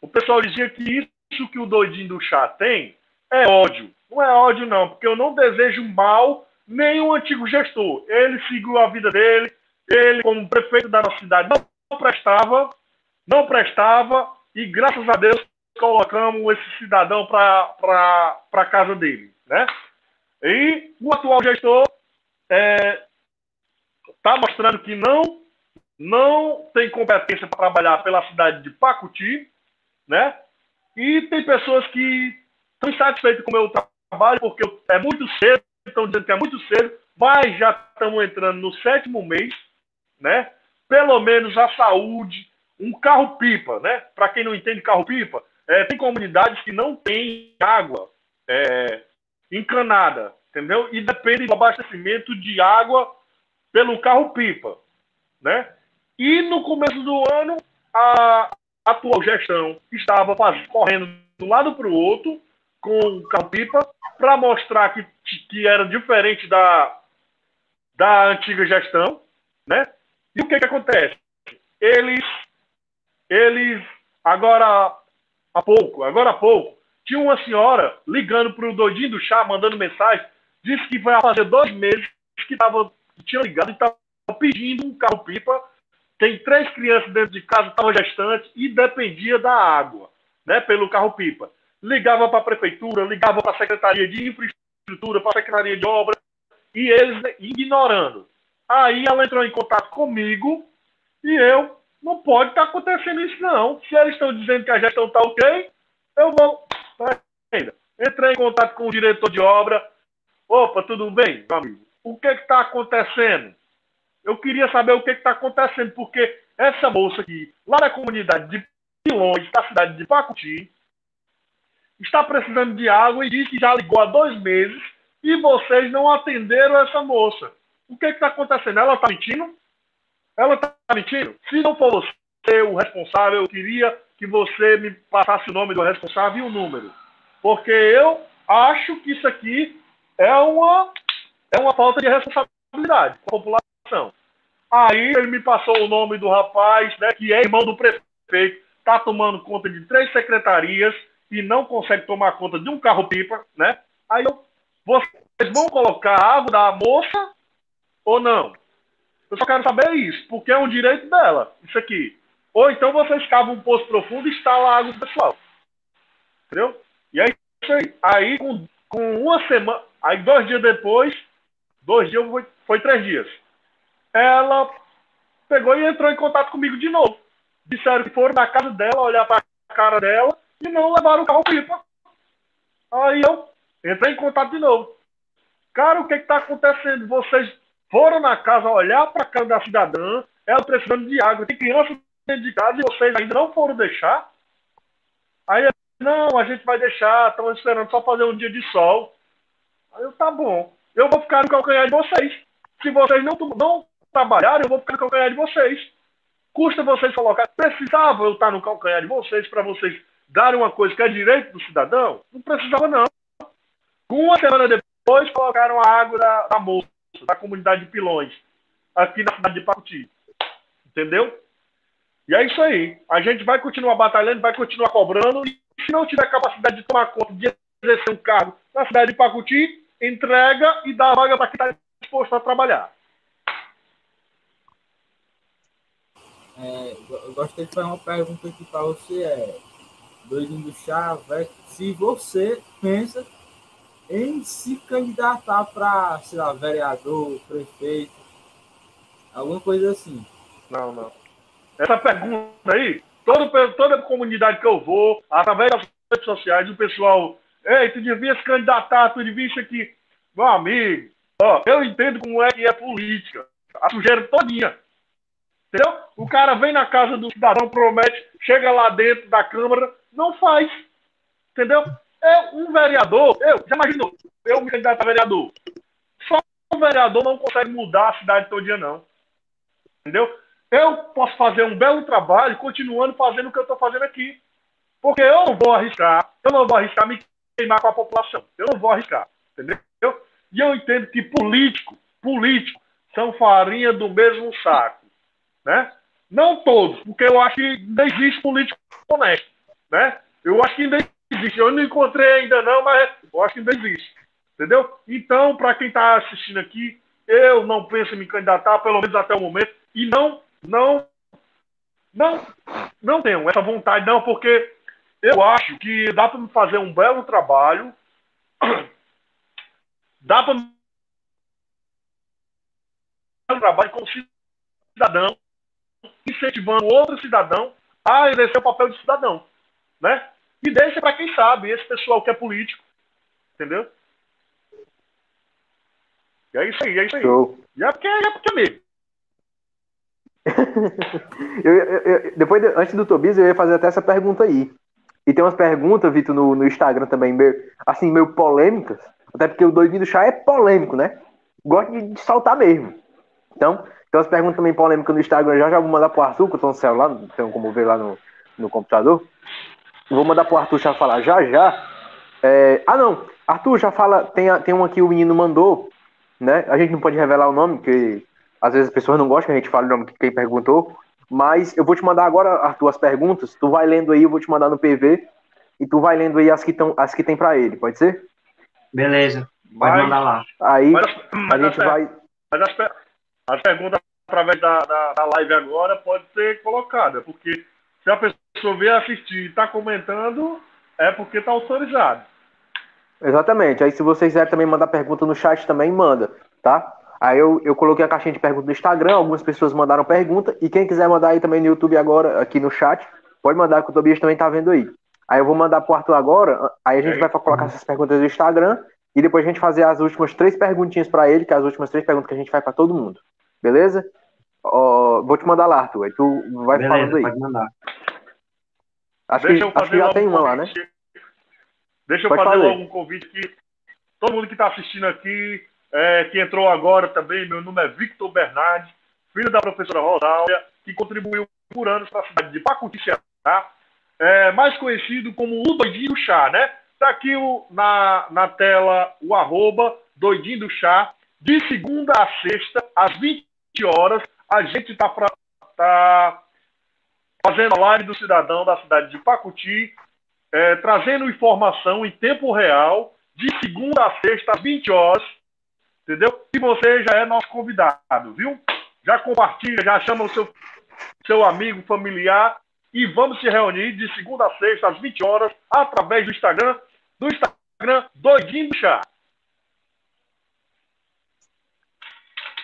o pessoal dizia que isso que o doidinho do chá tem é ódio. Não é ódio, não, porque eu não desejo mal o antigo gestor. Ele seguiu a vida dele, ele, como prefeito da nossa cidade, não prestava, não prestava, e graças a Deus colocamos esse cidadão para a casa dele. Né? E o atual gestor está é, tá mostrando que não, não tem competência para trabalhar pela cidade de Pacuti, né? E tem pessoas que estão insatisfeitas com o meu trabalho, porque é muito cedo, estão dizendo que é muito cedo, mas já estamos entrando no sétimo mês, né? Pelo menos a saúde, um carro-pipa, né? Para quem não entende carro-pipa, é, tem comunidades que não têm água é, encanada, entendeu? E depende do abastecimento de água pelo carro-pipa, né? E no começo do ano, a atual gestão estava correndo de um lado para o outro com o carro-pipa para mostrar que, que era diferente da, da antiga gestão, né? E o que, que acontece? Eles, eles agora há pouco, agora há pouco, tinha uma senhora ligando para o doidinho do chá, mandando mensagem, disse que vai fazer dois meses que tava, tinha ligado e estava pedindo um carro-pipa. Tem três crianças dentro de casa, estava gestante e dependia da água, né, pelo carro-pipa. Ligava para a prefeitura, ligava para a Secretaria de Infraestrutura, para a Secretaria de Obras, e eles ignorando. Aí ela entrou em contato comigo e eu, não pode estar tá acontecendo isso não. Se eles estão dizendo que a gestão está ok, eu vou. Entrei em contato com o diretor de obra, Opa, tudo bem, meu amigo? O que está acontecendo? Eu queria saber o que está acontecendo, porque essa moça aqui, lá na comunidade de Pilões, da cidade de Pacuti, está precisando de água e diz que já ligou há dois meses e vocês não atenderam essa moça. O que está acontecendo? Ela está mentindo? Ela está mentindo? Se não for você o responsável, eu queria que você me passasse o nome do responsável e o número. Porque eu acho que isso aqui é uma, é uma falta de responsabilidade com a população. Aí ele me passou o nome do rapaz, né, que é irmão do prefeito, está tomando conta de três secretarias e não consegue tomar conta de um carro-pipa, né? Aí eu, vocês vão colocar a água da moça ou não? Eu só quero saber isso, porque é um direito dela, isso aqui. Ou então vocês cavam um poço profundo e instalam a água do pessoal. Entendeu? E aí, isso aí. Aí, com, com uma semana, Aí dois dias depois, dois dias foi, foi três dias, ela pegou e entrou em contato comigo de novo. Disseram que foram na casa dela, olhar para a cara dela e não levaram o carro pipa. Aí eu entrei em contato de novo. Cara, o que está acontecendo? Vocês foram na casa olhar para a casa da cidadã, ela precisando de água, tem criança dentro de casa e vocês ainda não foram deixar? Aí, não, a gente vai deixar, estamos esperando só fazer um dia de sol. Aí eu, tá bom. Eu vou ficar no calcanhar de vocês. Se vocês não, não trabalharem, eu vou ficar no calcanhar de vocês. Custa vocês colocar. Precisava eu estar no calcanhar de vocês para vocês darem uma coisa que é direito do cidadão? Não precisava, não. Uma semana depois, colocaram a água da, da moça, da comunidade de Pilões, aqui na cidade de Pacuti. Entendeu? E é isso aí. A gente vai continuar batalhando, vai continuar cobrando. E se não tiver capacidade de tomar conta, de exercer um cargo na cidade de Pacuti, entrega e dá a vaga para quem está disposto a trabalhar. É, eu gostaria de fazer uma pergunta aqui para você, é, doidinho do chá, se você pensa em se candidatar para, sei lá, vereador, prefeito, alguma coisa assim. Não, não. Essa pergunta aí, todo, toda comunidade que eu vou, através das redes sociais, o pessoal Ei, tu devia se candidatar, tu devia isso aqui. Meu amigo, ó, eu entendo como é que é política. a sujeira todinha. Entendeu? O cara vem na casa do cidadão, promete, chega lá dentro da Câmara, não faz. Entendeu? É um vereador, eu, já imaginou, eu me candidato a vereador. Só um vereador não consegue mudar a cidade todo dia, não. Entendeu? Eu posso fazer um belo trabalho continuando fazendo o que eu estou fazendo aqui. Porque eu não vou arriscar, eu não vou arriscar me queimar com a população. Eu não vou arriscar. Entendeu? E eu entendo que político, político, são farinha do mesmo saco. Né? Não todos, porque eu acho que ainda existe político honesto. Né? Eu acho que ainda existe. Eu não encontrei ainda não, mas eu acho que ainda existe. Entendeu? Então, para quem está assistindo aqui, eu não penso em me candidatar, pelo menos até o momento, e não, não, não, não tenho essa vontade, não, porque eu acho que dá para fazer um belo trabalho, dá para um trabalho como cidadão, incentivando outro cidadão a exercer o papel de cidadão, né? E deixa para quem sabe, esse pessoal que é político, entendeu? E é isso aí, é isso aí. Show. E é porque é porque é mesmo. eu, eu, eu, depois, de, antes do Tobias, eu ia fazer até essa pergunta aí. E tem umas perguntas, Vitor, no, no Instagram também, meio, assim, meio polêmicas. Até porque o doidinho do chá é polêmico, né? Gosta de, de saltar mesmo. Então, tem umas perguntas também polêmicas no Instagram. Já já vou mandar pro Arthur, que eu tô no celular, não tenho como ver lá no, no computador. Vou mandar pro Arthur já falar já já. É... Ah, não. Arthur já fala. Tem, tem um aqui o menino mandou, né? A gente não pode revelar o nome, porque às vezes as pessoas não gostam que a gente fale o nome de quem perguntou. Mas eu vou te mandar agora, Arthur, as perguntas. Tu vai lendo aí, eu vou te mandar no PV. E tu vai lendo aí as que, tão, as que tem para ele, pode ser? Beleza, mas, mandar lá. Aí mas, mas a gente as, vai. Mas as, as perguntas através da, da, da, live agora pode ser colocada, porque se a pessoa vier assistir e está comentando, é porque está autorizado. Exatamente. Aí se você quiser também mandar pergunta no chat também, manda, tá? Aí eu, eu coloquei a caixinha de perguntas no Instagram, algumas pessoas mandaram pergunta, e quem quiser mandar aí também no YouTube agora, aqui no chat, pode mandar que o Tobias também tá vendo aí. Aí eu vou mandar pro Arthur agora, aí a gente vai colocar essas perguntas no Instagram, e depois a gente fazer as últimas três perguntinhas para ele, que é as últimas três perguntas que a gente faz para todo mundo. Beleza? Ó, vou te mandar lá, Arthur. Aí tu vai Beleza, falando aí. Pode mandar. Acho Deixa que, acho que já tem uma lá, né? Deixa eu pode fazer, fazer logo um convite que todo mundo que está assistindo aqui, é, que entrou agora também, meu nome é Victor Bernardi, filho da professora Rosália, que contribuiu por anos para a cidade de Pacuti, Ceará, é, mais conhecido como o Doidinho do Chá, né? Está aqui o, na, na tela o arroba Doidinho do Chá, de segunda a sexta, às 20 horas, a gente está tá fazendo a live do cidadão da cidade de Pacuti, é, trazendo informação em tempo real, de segunda a sexta, às 20 horas, entendeu? E você já é nosso convidado, viu? Já compartilha, já chama o seu, seu amigo, familiar e vamos se reunir de segunda a sexta, às 20 horas, através do Instagram, do Instagram Doidinho do Chá.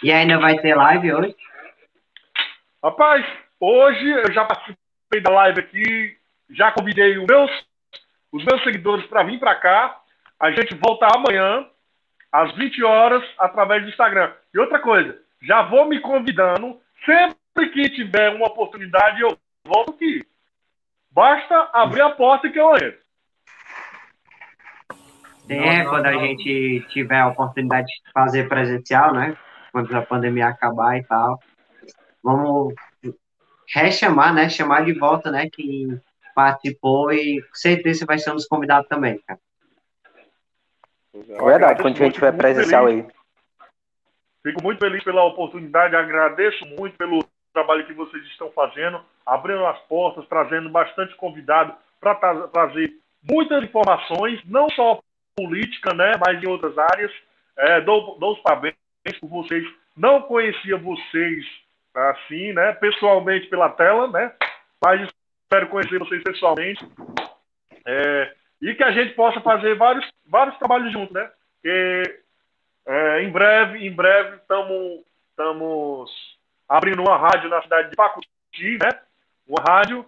E ainda vai ter live hoje? Rapaz, hoje eu já participei da live aqui, já convidei os meus, os meus seguidores para vir para cá. A gente volta amanhã, às 20 horas, através do Instagram. E outra coisa, já vou me convidando, sempre que tiver uma oportunidade, eu volto aqui. Basta abrir a porta que eu entro. É, quando a gente tiver a oportunidade de fazer presencial, né? Quando a pandemia acabar e tal. Vamos rechamar, né? Chamar de volta, né? Que participou e com certeza vai ser um dos convidados também, cara. É verdade, quando a gente tiver presencial aí. Fico muito feliz pela oportunidade, agradeço muito pelo trabalho que vocês estão fazendo, abrindo as portas, trazendo bastante convidado para tra trazer muitas informações, não só política, né, mas em outras áreas. É, dou, dou os parabéns por vocês. Não conhecia vocês assim, né, pessoalmente pela tela, né, mas espero conhecer vocês pessoalmente. É, e que a gente possa fazer vários, vários trabalhos juntos, né? Que, é, em breve, em breve, estamos abrindo uma rádio na cidade de Pacuti, né? Uma rádio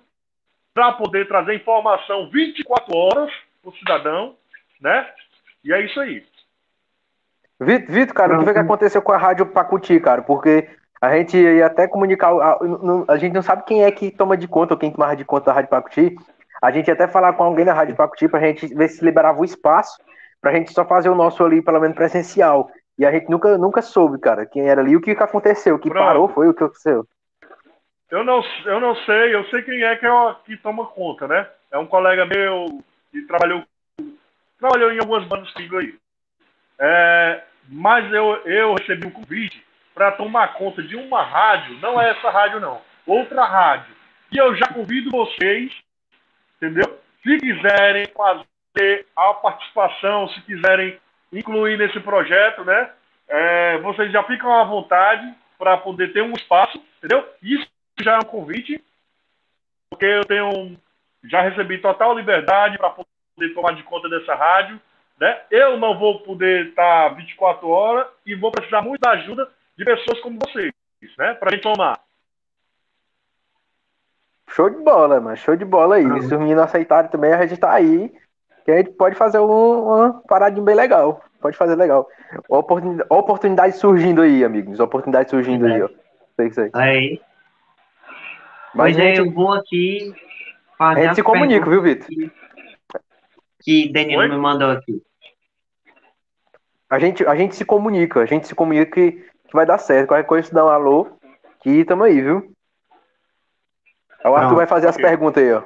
para poder trazer informação 24 horas para o cidadão, né? E é isso aí. Vitor, cara, o que, que aconteceu com a rádio Pacuti, cara? Porque A gente ia até comunicar. A, a, gente não sabe quem é que toma de conta ou quem tomava de conta da Rádio Pacuti. A gente ia até falar com alguém da Rádio Pacuti pra gente ver se liberava o espaço pra gente só fazer o nosso ali, pelo menos presencial. E a gente nunca, nunca soube, cara, quem era ali, o que, que aconteceu, o que Pronto. parou foi o que aconteceu. Eu não, eu não sei, eu sei quem é que, é que toma conta, né? É um colega meu que trabalhou, trabalhou em algumas bandas comigo aí. É, mas eu, eu recebi um convite para tomar conta de uma rádio, não é essa rádio não, outra rádio. E eu já convido vocês, entendeu? Se quiserem fazer a participação, se quiserem incluir nesse projeto, né? É, vocês já ficam à vontade para poder ter um espaço, entendeu? Isso já é um convite, porque eu tenho já recebi total liberdade para poder tomar de conta dessa rádio, né? Eu não vou poder estar 24 horas e vou precisar muito da ajuda de pessoas como vocês, né? Para a gente tomar. Show de bola, mano. Show de bola aí. Se os meninos aceitarem também, a gente tá aí que a gente pode fazer um, uma paradinha bem legal. Pode fazer legal. Oportunidade, oportunidade surgindo aí, amigos. Oportunidade surgindo é. aí, ó. Sei, sei. Aí. Mas Mas gente, eu vou aqui fazer. A gente se comunica, viu, Vitor? Que, que Danilo Oi? me mandou aqui. A gente, a gente se comunica, a gente se comunica que, vai dar certo. Qualquer coisa, dá um alô, que tamo aí, viu? O Arthur vai fazer as perguntas aí, ó.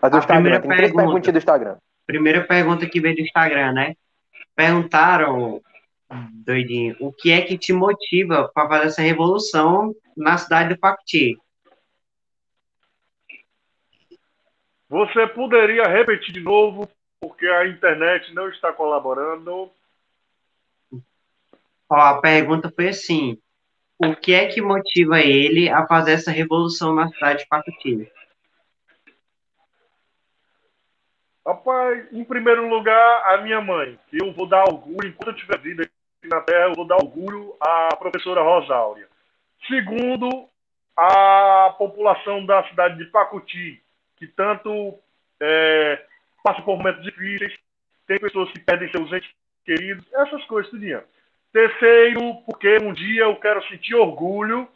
As do a Instagram, tem três perguntas do Instagram. Primeira pergunta que veio do Instagram, né? Perguntaram, doidinho, o que é que te motiva para fazer essa revolução na cidade do Pacti? Você poderia repetir de novo, porque a internet não está colaborando. A pergunta foi assim: o que é que motiva ele a fazer essa revolução na cidade de Pacoti? Rapaz, em primeiro lugar, a minha mãe. Eu vou dar orgulho, enquanto eu tiver vida aqui na Terra, eu vou dar orgulho à professora Rosáurea. Segundo, a população da cidade de Pacuti, que tanto é, passa por momentos difíceis, tem pessoas que perdem seus entes queridos, essas coisas, tudinho. Terceiro, porque um dia eu quero sentir orgulho,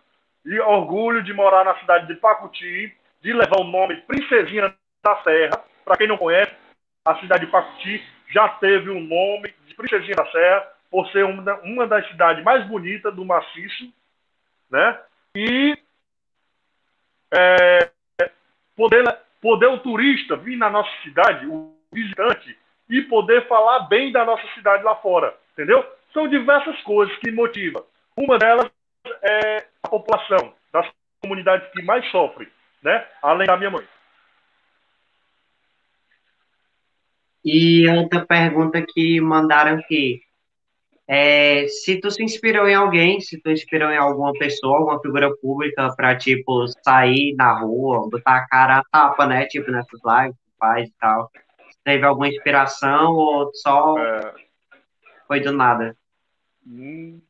e orgulho de morar na cidade de Pacuti, de levar o nome Princesinha da Serra, para quem não conhece, a cidade de Pacuti já teve o nome de Princesinha da Serra, por ser uma, uma das cidades mais bonitas do maciço, né? E é, poder, poder o turista vir na nossa cidade, o visitante, e poder falar bem da nossa cidade lá fora, entendeu? São diversas coisas que motivam. Uma delas é a população das comunidades que mais sofrem, né? Além da minha mãe. E outra pergunta que mandaram aqui. É, se tu se inspirou em alguém, se tu inspirou em alguma pessoa, alguma figura pública para tipo, sair na rua, botar a cara a tapa, né? Tipo, nessas lives que faz e tal. Teve alguma inspiração ou só é... foi do nada? Hum,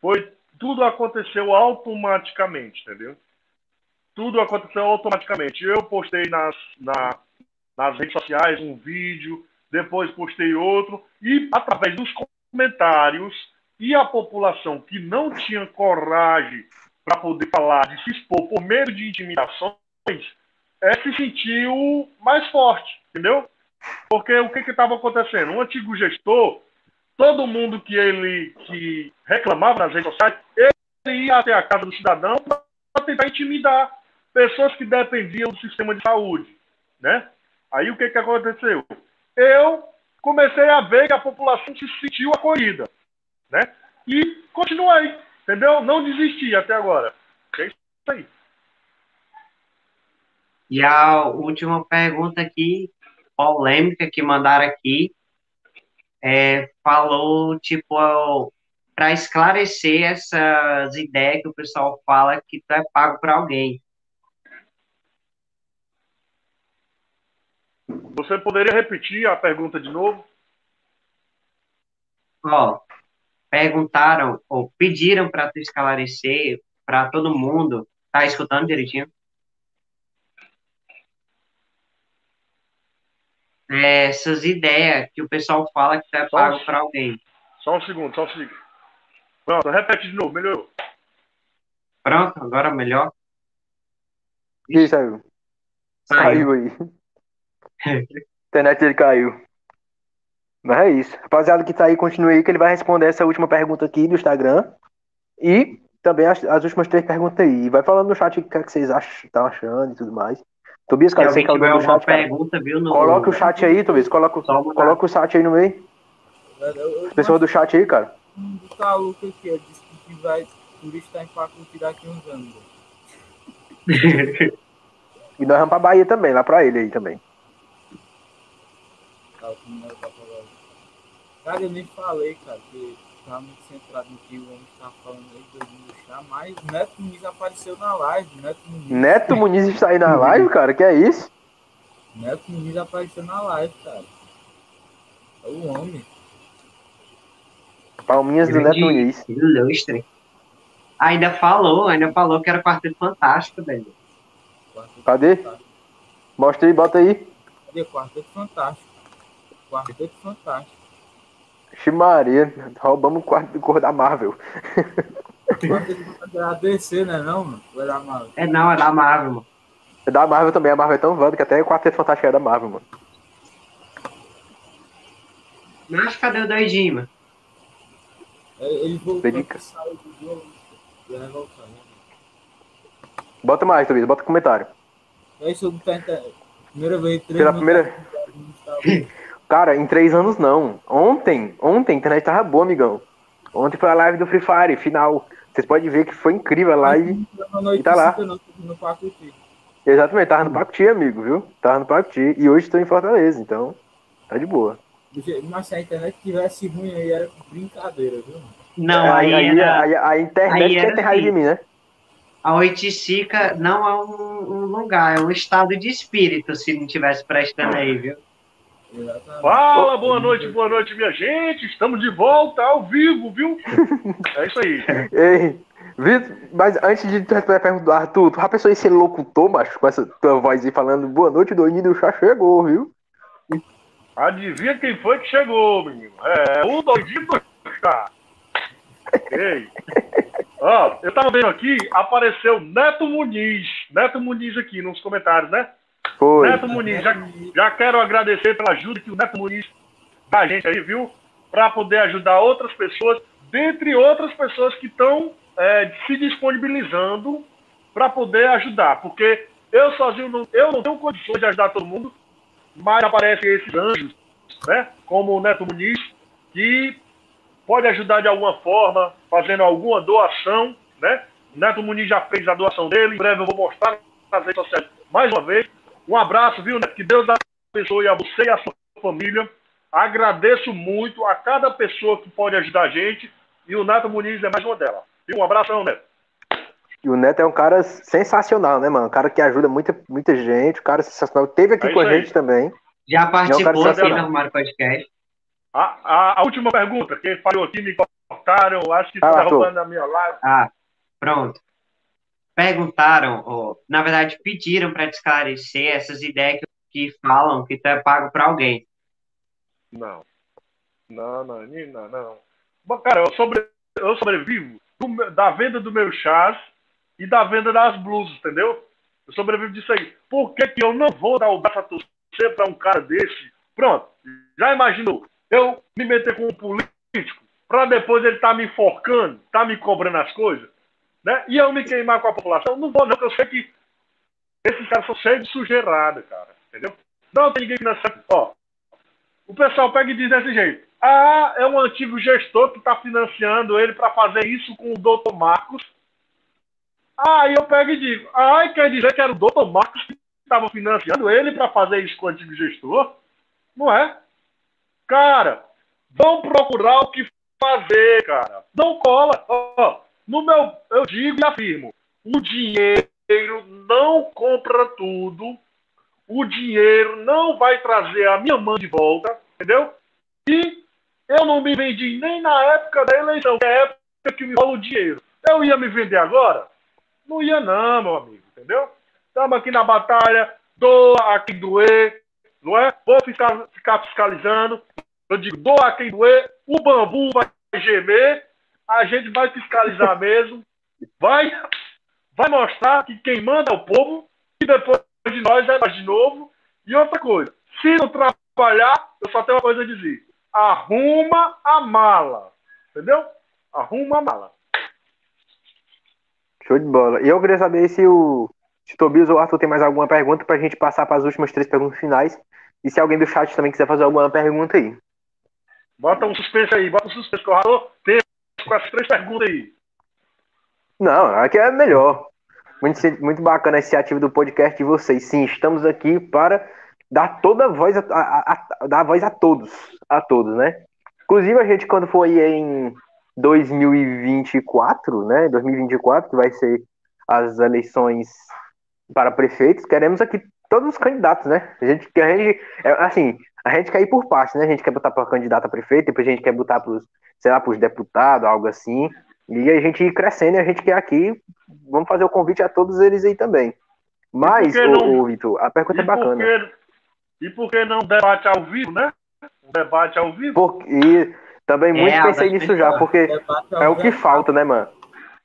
foi, tudo aconteceu automaticamente, entendeu? Tudo aconteceu automaticamente. Eu postei nas, na, nas redes sociais um vídeo, depois postei outro, e através dos comentários e a população que não tinha coragem para poder falar, de se expor por medo de intimidações, é, se sentiu mais forte, entendeu? Porque o que estava acontecendo? Um antigo gestor, todo mundo que ele que reclamava nas redes sociais, ele ia até a casa do cidadão para tentar intimidar pessoas que dependiam do sistema de saúde, né? Aí o que, que aconteceu? Eu comecei a ver que a população se sentiu acolhida, né? E continuei, entendeu? Não desisti até agora. É isso aí. E a última pergunta aqui, polêmica que mandaram aqui, é, falou, tipo, para esclarecer essas ideias que o pessoal fala que tu é pago para alguém. Você poderia repetir a pergunta de novo? Ó, perguntaram ou pediram para tu esclarecer para todo mundo. Tá escutando direitinho? Essas ideias que o pessoal fala que é pago um, para alguém. Só um segundo, só um segundo. Pronto, repete de novo, melhorou. Pronto, agora melhor. Ih, saiu. Caiu aí. Internet dele caiu. Mas é isso. Rapaziada que tá aí, continue aí que ele vai responder essa última pergunta aqui do Instagram. E também as, as últimas três perguntas aí. E vai falando no chat o que, é que vocês estão achando e tudo mais. Tobias, cara, você alguém que é o dono do chat, cara. pergunta, viu? No... Coloca o chat aí, Tobias. Coloca, mudar. coloca o chat aí no meio. As pessoas do chat aí, cara. do Caluca aqui, ó, disse que vai turista em Pacuti daqui uns anos. E nós vamos pra Bahia também, lá pra ele aí também. O. Cara, eu nem falei, cara, que tava muito centrado no que o homem tava falando aí, do chá, mas o Neto Muniz apareceu na live, Neto Muniz. Neto Muniz está aí na live, cara. Que é isso? Neto Muniz apareceu na live, cara. É o homem. Palminhas do Neto Muniz. Ilustre. Ainda falou, ainda falou que era quarteto fantástico, velho. Quarteto Cadê? Fantástico. Mostra aí, bota aí. Cadê? Quarteto Fantástico. Quarteto Fantástico. Ximaria. Roubamos o quarto do cor da Marvel. É ABC, né, não, mano? Foi da Marvel. É não, é da Marvel, mano. É da Marvel também. A Marvel é tão vanda que até o Quarteto Fantástico é da Marvel, mano. Mas cadê o doidinho, mano? É, Ele voltou Dedica. saiu do jogo. Vai voltar, né? Bota mais, Tobias. Bota comentário. É isso, eu tá. Primeira vez, três Pela primeira... Cara, em três anos não. Ontem, ontem a internet tava boa, amigão. Ontem foi a live do Free Fire, final. Vocês podem ver que foi incrível a live. Noite E tá lá. não no Pacuti. Exatamente, tava no Pacuti, amigo, viu? Tava no Pacuti. E hoje estou em Fortaleza, então tá de boa. Mas se a internet tivesse ruim aí, era brincadeira, viu? Não, aí, aí, era... aí- a internet aí quer ter raiva de assim. mim, né? A Oiticica não é um, um lugar, é um estado de espírito, se não tivesse prestando aí, viu? Exatamente. Fala, boa noite, boa noite, minha gente. Estamos de volta ao vivo, viu? É isso aí. Ei, Vitor, mas antes de tu responder a pergunta do Arthur, tu já pensou em ser locutor, macho, com essa tua voz aí falando boa noite, doidinho do chá chegou, viu? Adivinha quem foi que chegou, menino? É o doidinho do chá. Ei. Ó, eu tava vendo aqui, apareceu Neto Muniz. Neto Muniz aqui nos comentários, né? Foi. Neto Muniz, já, já quero agradecer pela ajuda que o Neto Muniz dá a gente aí, viu? Para poder ajudar outras pessoas, dentre outras pessoas que estão se disponibilizando para poder ajudar. Porque eu sozinho não, eu não tenho condições de ajudar todo mundo, mas aparecem esses anjos, né? Como o Neto Muniz, que pode ajudar de alguma forma, fazendo alguma doação, né? Neto Muniz já fez a doação dele, em breve eu vou mostrar nas redes sociais mais uma vez. Um abraço, viu, Neto? Que Deus abençoe a você e a sua família. Agradeço muito a cada pessoa que pode ajudar a gente. E o Neto Muniz é mais uma delas. E um abração, Neto. E o Neto é um cara sensacional, né, mano? Um cara que ajuda muita, muita gente, um cara sensacional. Teve aqui É com a gente também. Já participou cara aqui sensacional. no Armário Podcast. A, a, a última pergunta, quem falou aqui me cortaram, acho que Ah, está roubando a minha live. Ah, pronto. Perguntaram, ou, na verdade, pediram para esclarecer essas ideias que, que falam que tu é pago para alguém. Não. Não, não, não, não. Bom, cara, eu, sobre, eu sobrevivo do da venda do meu chás e da venda das blusas, entendeu? Eu sobrevivo disso aí. Por que, que eu não vou dar o braço a torcer para um cara desse? Pronto. Já imaginou? Eu me meter com um político para depois ele tá me enforcando, tá me cobrando as coisas, né? E eu me queimar com a população? Não vou, não, porque eu sei que esses caras são cheios de sujeirada, cara. Entendeu? Não tem ninguém financiando. Ó, o pessoal pega e diz desse jeito. Ah, é um antigo gestor que está financiando ele para fazer isso com o doutor Marcos. Aí eu pego e digo, ah, quer dizer que era o doutor Marcos que estava financiando ele para fazer isso com o antigo gestor? Não é? Cara, vão procurar o que fazer, cara. Não cola. Ó, no meu, eu digo e afirmo, o dinheiro não compra tudo. O dinheiro não vai trazer a minha mãe de volta, entendeu? E eu não me vendi nem na época da eleição, que é a época que me rola o dinheiro. Eu ia me vender agora? Não ia não, meu amigo, entendeu? Estamos aqui na batalha, doa a quem doer, não é? Vou ficar, ficar fiscalizando. Eu digo, doa a quem doer, o bambu vai gemer, a gente vai fiscalizar mesmo, vai vai mostrar que quem manda é o povo e depois de nós é nós de novo. E outra coisa, se não trabalhar, eu só tenho uma coisa a dizer. Arruma a mala. Entendeu? Arruma a mala. Show de bola. E eu queria saber se o se Tobias ou Arthur tem mais alguma pergunta para a gente passar para as últimas três perguntas finais. E se alguém do chat também quiser fazer alguma pergunta aí. Bota um suspense aí, bota um suspense que eu tem com as três perguntas aí. Não, aqui é melhor. Muito, muito bacana a iniciativa do podcast de vocês. Sim, estamos aqui para dar toda a voz a, a, a, dar voz a todos, a todos, né? Inclusive a gente quando foi em 2024, né? 2024 que vai ser as eleições para prefeitos, queremos aqui todos os candidatos, né? A gente, a gente é, assim, a gente quer ir por parte, né? A gente quer botar para candidato a prefeito, depois a gente quer botar para sei lá, para os deputados, algo assim. E a gente ir crescendo e a gente quer aqui, vamos fazer o convite a todos eles aí também. Mas, ô, Vitor, a pergunta é bacana. e por que não debate ao vivo, né? Um debate ao vivo? Porque, e também muito é, pensei nisso já, porque é o que falta, né, mano?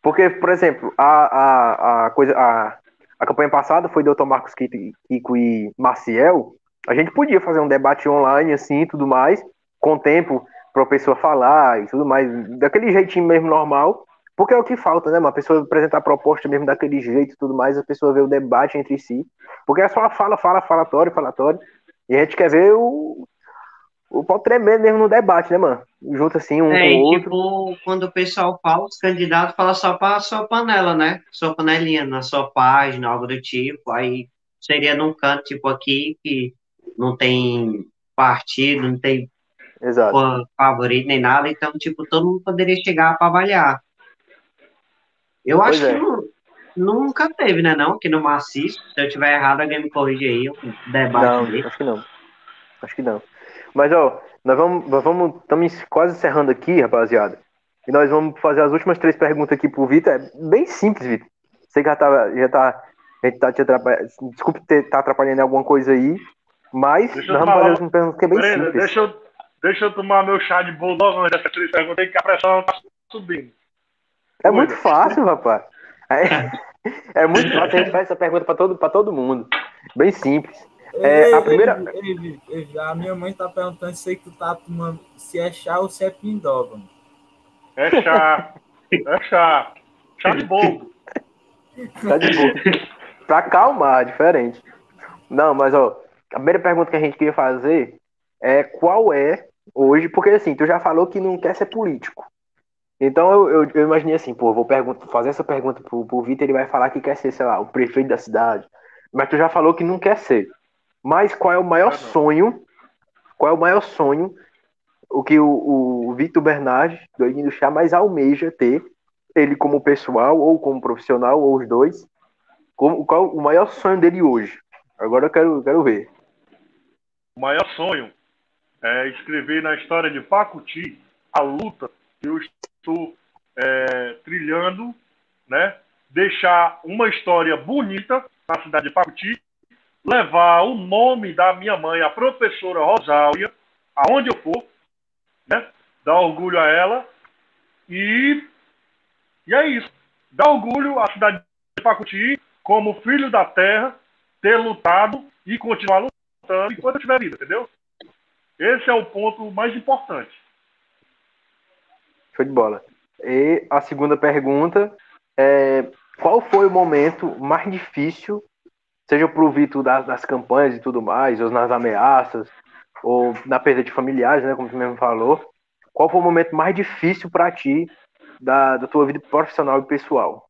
Porque, por exemplo, a, a, a coisa, a, a campanha passada foi Dr. Marcos Kiko e Maciel. A gente podia fazer um debate online, assim, tudo mais, com tempo para a pessoa falar e tudo mais, daquele jeitinho mesmo normal, porque é o que falta, né? Uma pessoa apresentar a proposta mesmo daquele jeito e tudo mais, a pessoa ver o debate entre si, porque é só fala, fala, falatório, falatório, e a gente quer ver o, o pau tremendo mesmo no debate, né, mano? Junto assim, um é, com o tipo, outro. quando o pessoal fala, os candidatos falam só para a sua panela, né? Sua panelinha, na sua página, algo do tipo. Aí seria num canto, tipo aqui, que não tem partido, não tem Exato. favorito nem nada, então, tipo, todo mundo poderia chegar para avaliar. Eu pois acho é. que não, nunca teve, né, não? Aqui no Maciço, se eu tiver errado, alguém me corrige aí, um debate Não, aí. acho que não. Acho que não. Mas, ó, nós vamos, nós vamos, estamos quase encerrando aqui, rapaziada. E nós vamos fazer as últimas três perguntas aqui pro Vitor. É bem simples, Vitor. Você já tá, já tá, a gente tá te atrapalhando. Desculpe ter, tá atrapalhando alguma coisa aí. Mas deixa nós vamos fazer as perguntas que é bem Brenda, simples. Deixa eu, deixa eu tomar meu chá de bulldog antes dessas três perguntas que a pressão tá subindo. É muito fácil, rapaz. É, é muito fácil. A gente faz essa pergunta para todo, pra todo mundo. Bem simples. É, a primeira. Ei, ei, a minha mãe tá perguntando se tu tá tomando se é chá ou se é pindova. É chá. É chá. Chá de bolo. Tá de boa. pra acalmar, diferente. Não, mas ó, a primeira pergunta que a gente queria fazer é qual é hoje, porque assim, tu já falou que não quer ser político. Então eu, eu, eu imaginei assim, pô, vou fazer essa pergunta pro, pro Vitor, ele vai falar que quer ser, sei lá, o prefeito da cidade. Mas tu já falou que não quer ser. Mas qual é o maior ah, sonho? Qual é o maior sonho? O que o, o Vitor Bernardes, do chá, mais almeja ter, ele como pessoal ou como profissional, ou os dois. Como, qual o maior sonho dele hoje? Agora eu quero, quero ver. O maior sonho é escrever na história de Pacuti a luta que eu estou é, trilhando, né? Deixar uma história bonita na cidade de Pacuti levar o nome da minha mãe, a professora Rosália, aonde eu for, né? Dar orgulho a ela. E, e é isso. Dar orgulho à cidade de Pacuti, como filho da terra, ter lutado e continuar lutando enquanto eu tiver vida, entendeu? Esse é o ponto mais importante. Show de bola. E a segunda pergunta é: qual foi o momento mais difícil seja pro Vitor das, das campanhas e tudo mais, ou nas ameaças, ou na perda de familiares, né, como você mesmo falou, qual foi o momento mais difícil para ti da, da tua vida profissional e pessoal?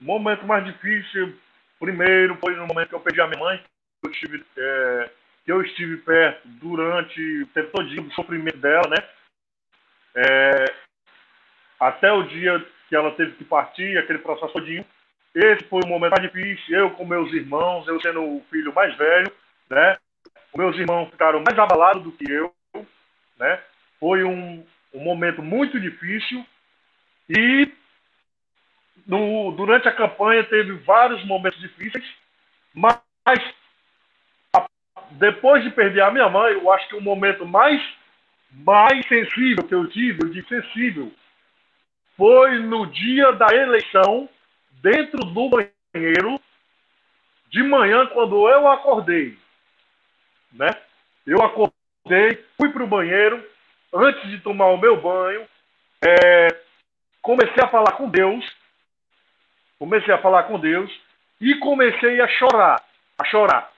O momento mais difícil, primeiro, foi no momento que eu perdi a minha mãe, eu estive, é, que eu estive perto durante o tempo todo do sofrimento dela, né? É, até o dia que ela teve que partir, aquele processo todinho, esse foi o momento mais difícil, eu com meus irmãos, eu sendo o filho mais velho, né? Meus irmãos ficaram mais abalados do que eu, né? Foi um, um momento muito difícil e no, durante a campanha teve vários momentos difíceis, mas depois de perder a minha mãe, eu acho que o momento mais mais sensível que eu tive, eu digo sensível, foi no dia da eleição, dentro do banheiro, de manhã, quando eu acordei. Né? Eu acordei, fui para o banheiro, antes de tomar o meu banho, é, comecei a falar com Deus, comecei a falar com Deus e comecei a chorar, a chorar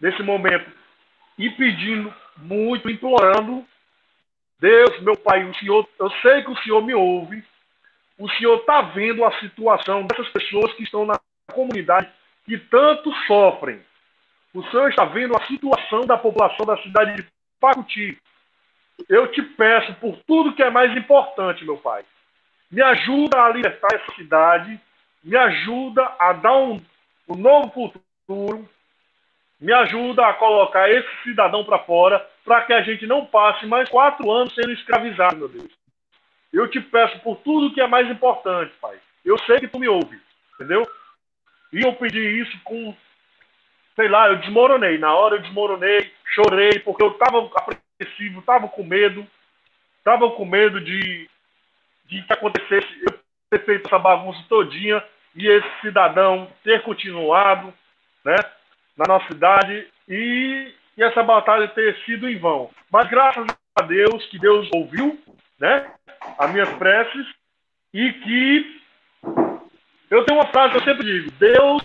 nesse momento e pedindo muito, implorando Deus, meu Pai, o Senhor, eu sei que o Senhor me ouve. O Senhor está vendo a situação dessas pessoas que estão na comunidade que tanto sofrem. O Senhor está vendo a situação da população da cidade de Pacuti. Eu te peço por tudo que é mais importante, meu Pai. Me ajuda a libertar essa cidade. Me ajuda a dar um, um novo futuro me ajuda a colocar esse cidadão para fora, para que a gente não passe mais quatro anos sendo escravizado, meu Deus. Eu te peço por tudo que é mais importante, Pai. Eu sei que tu me ouve, entendeu? E eu pedi isso com, sei lá, eu desmoronei. Na hora eu desmoronei, chorei, porque eu estava apreensivo, estava com medo, estava com medo de, de que acontecesse, eu ter feito essa bagunça todinha e esse cidadão ter continuado, né? na nossa cidade e, e essa batalha ter sido em vão. Mas graças a Deus que Deus ouviu, né, as minhas preces e que eu tenho uma frase que eu sempre digo: Deus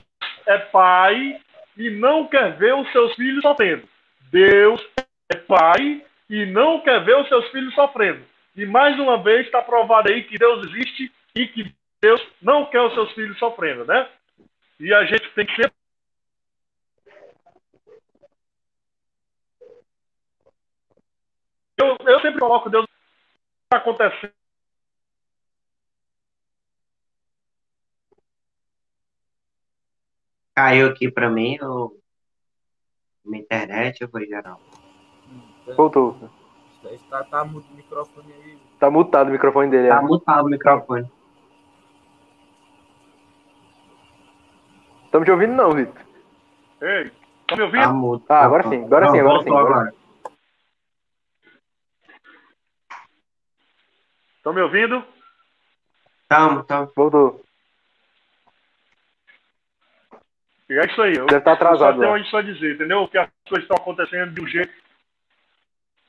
é pai e não quer ver os seus filhos sofrendo. Deus é pai e não quer ver os seus filhos sofrendo. E mais uma vez está provado aí que Deus existe e que Deus não quer os seus filhos sofrendo, né? E a gente tem que ser Eu, eu sempre coloco Deus está acontecendo. Caiu aqui para mim ou minha internet ou foi geral? Voltou. Está, tá mudo o microfone aí. Tá mutado o microfone dele. Tá é. mutado o microfone. Estamos te ouvindo não, Vitor. Ei, tá me Tá ouvindo? mudo. Ah, agora sim, agora sim, agora sim, agora Estão me ouvindo? Tamo, tamo. Voltou. E é isso aí. Eu, Deve estar eu só atrasado. tenho isso a dizer, entendeu? Que as coisas estão acontecendo de um jeito.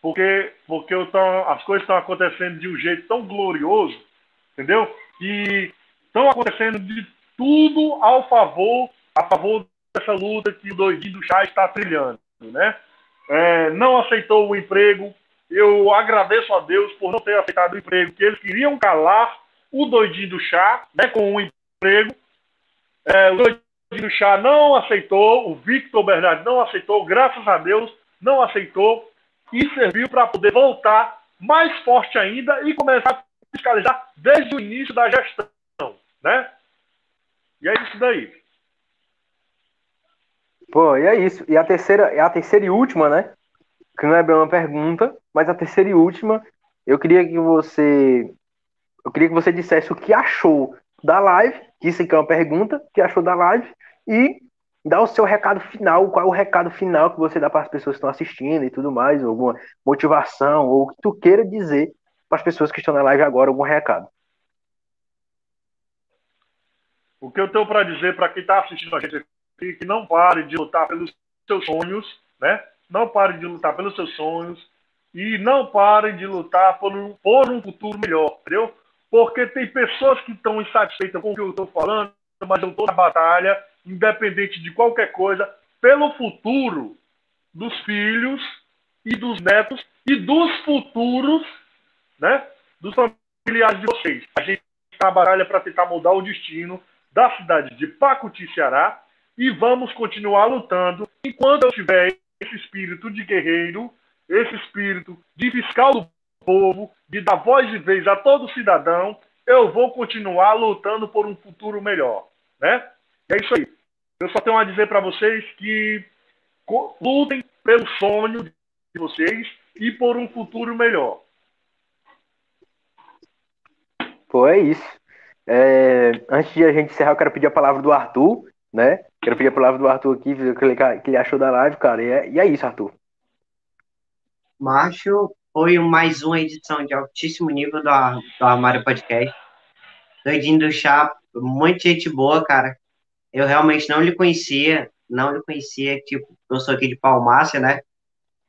Porque, porque eu tão, as coisas estão acontecendo de um jeito tão glorioso, entendeu? Que estão acontecendo de tudo ao favor, a favor dessa luta que o doidinho do chá está trilhando, né? É, não aceitou o emprego. Eu agradeço a Deus por não ter aceitado o emprego, que eles queriam calar o doidinho do chá, né, com um emprego. É, o doidinho do chá não aceitou, o Victor Bernardo não aceitou, graças a Deus, não aceitou e serviu para poder voltar mais forte ainda e começar a fiscalizar desde o início da gestão, né? E é isso daí. Pô, e é isso. E a terceira, a terceira e última, né? Que não é bem uma pergunta, mas a terceira e última, eu queria que você. Eu queria que você dissesse o que achou da live, que isso aqui é uma pergunta, o que achou da live, e dá o seu recado final, qual é o recado final que você dá para as pessoas que estão assistindo e tudo mais, alguma motivação, ou o que tu queira dizer para as pessoas que estão na live agora, algum recado. O que eu tenho para dizer para quem está assistindo a gente aqui, que não pare de lutar pelos seus sonhos, né? Não pare de lutar pelos seus sonhos e não pare de lutar por um, por um futuro melhor, entendeu? Porque tem pessoas que estão insatisfeitas com o que eu estou falando, mas eu estou na batalha, independente de qualquer coisa, pelo futuro dos filhos e dos netos e dos futuros, né? Dos familiares de vocês. A gente está na batalha para tentar mudar o destino da cidade de Pacuti, Ceará, e vamos continuar lutando enquanto eu tiver esse espírito de guerreiro, esse espírito de fiscal do povo, de dar voz e vez a todo cidadão, eu vou continuar lutando por um futuro melhor, né? E é isso aí. Eu só tenho a dizer para vocês que lutem pelo sonho de vocês e por um futuro melhor. Pô, é isso. É, antes de a gente encerrar, eu quero pedir a palavra do Arthur, né? Quero pedir a palavra do Arthur aqui, o que ele, achou da live, cara. E é, e é isso, Arthur. Macho, foi mais uma edição de altíssimo nível do, do Armário Podcast. Doidinho do chá, muita gente boa, cara. Eu realmente não lhe conhecia, não lhe conhecia, tipo, eu sou aqui de Palmácia, né?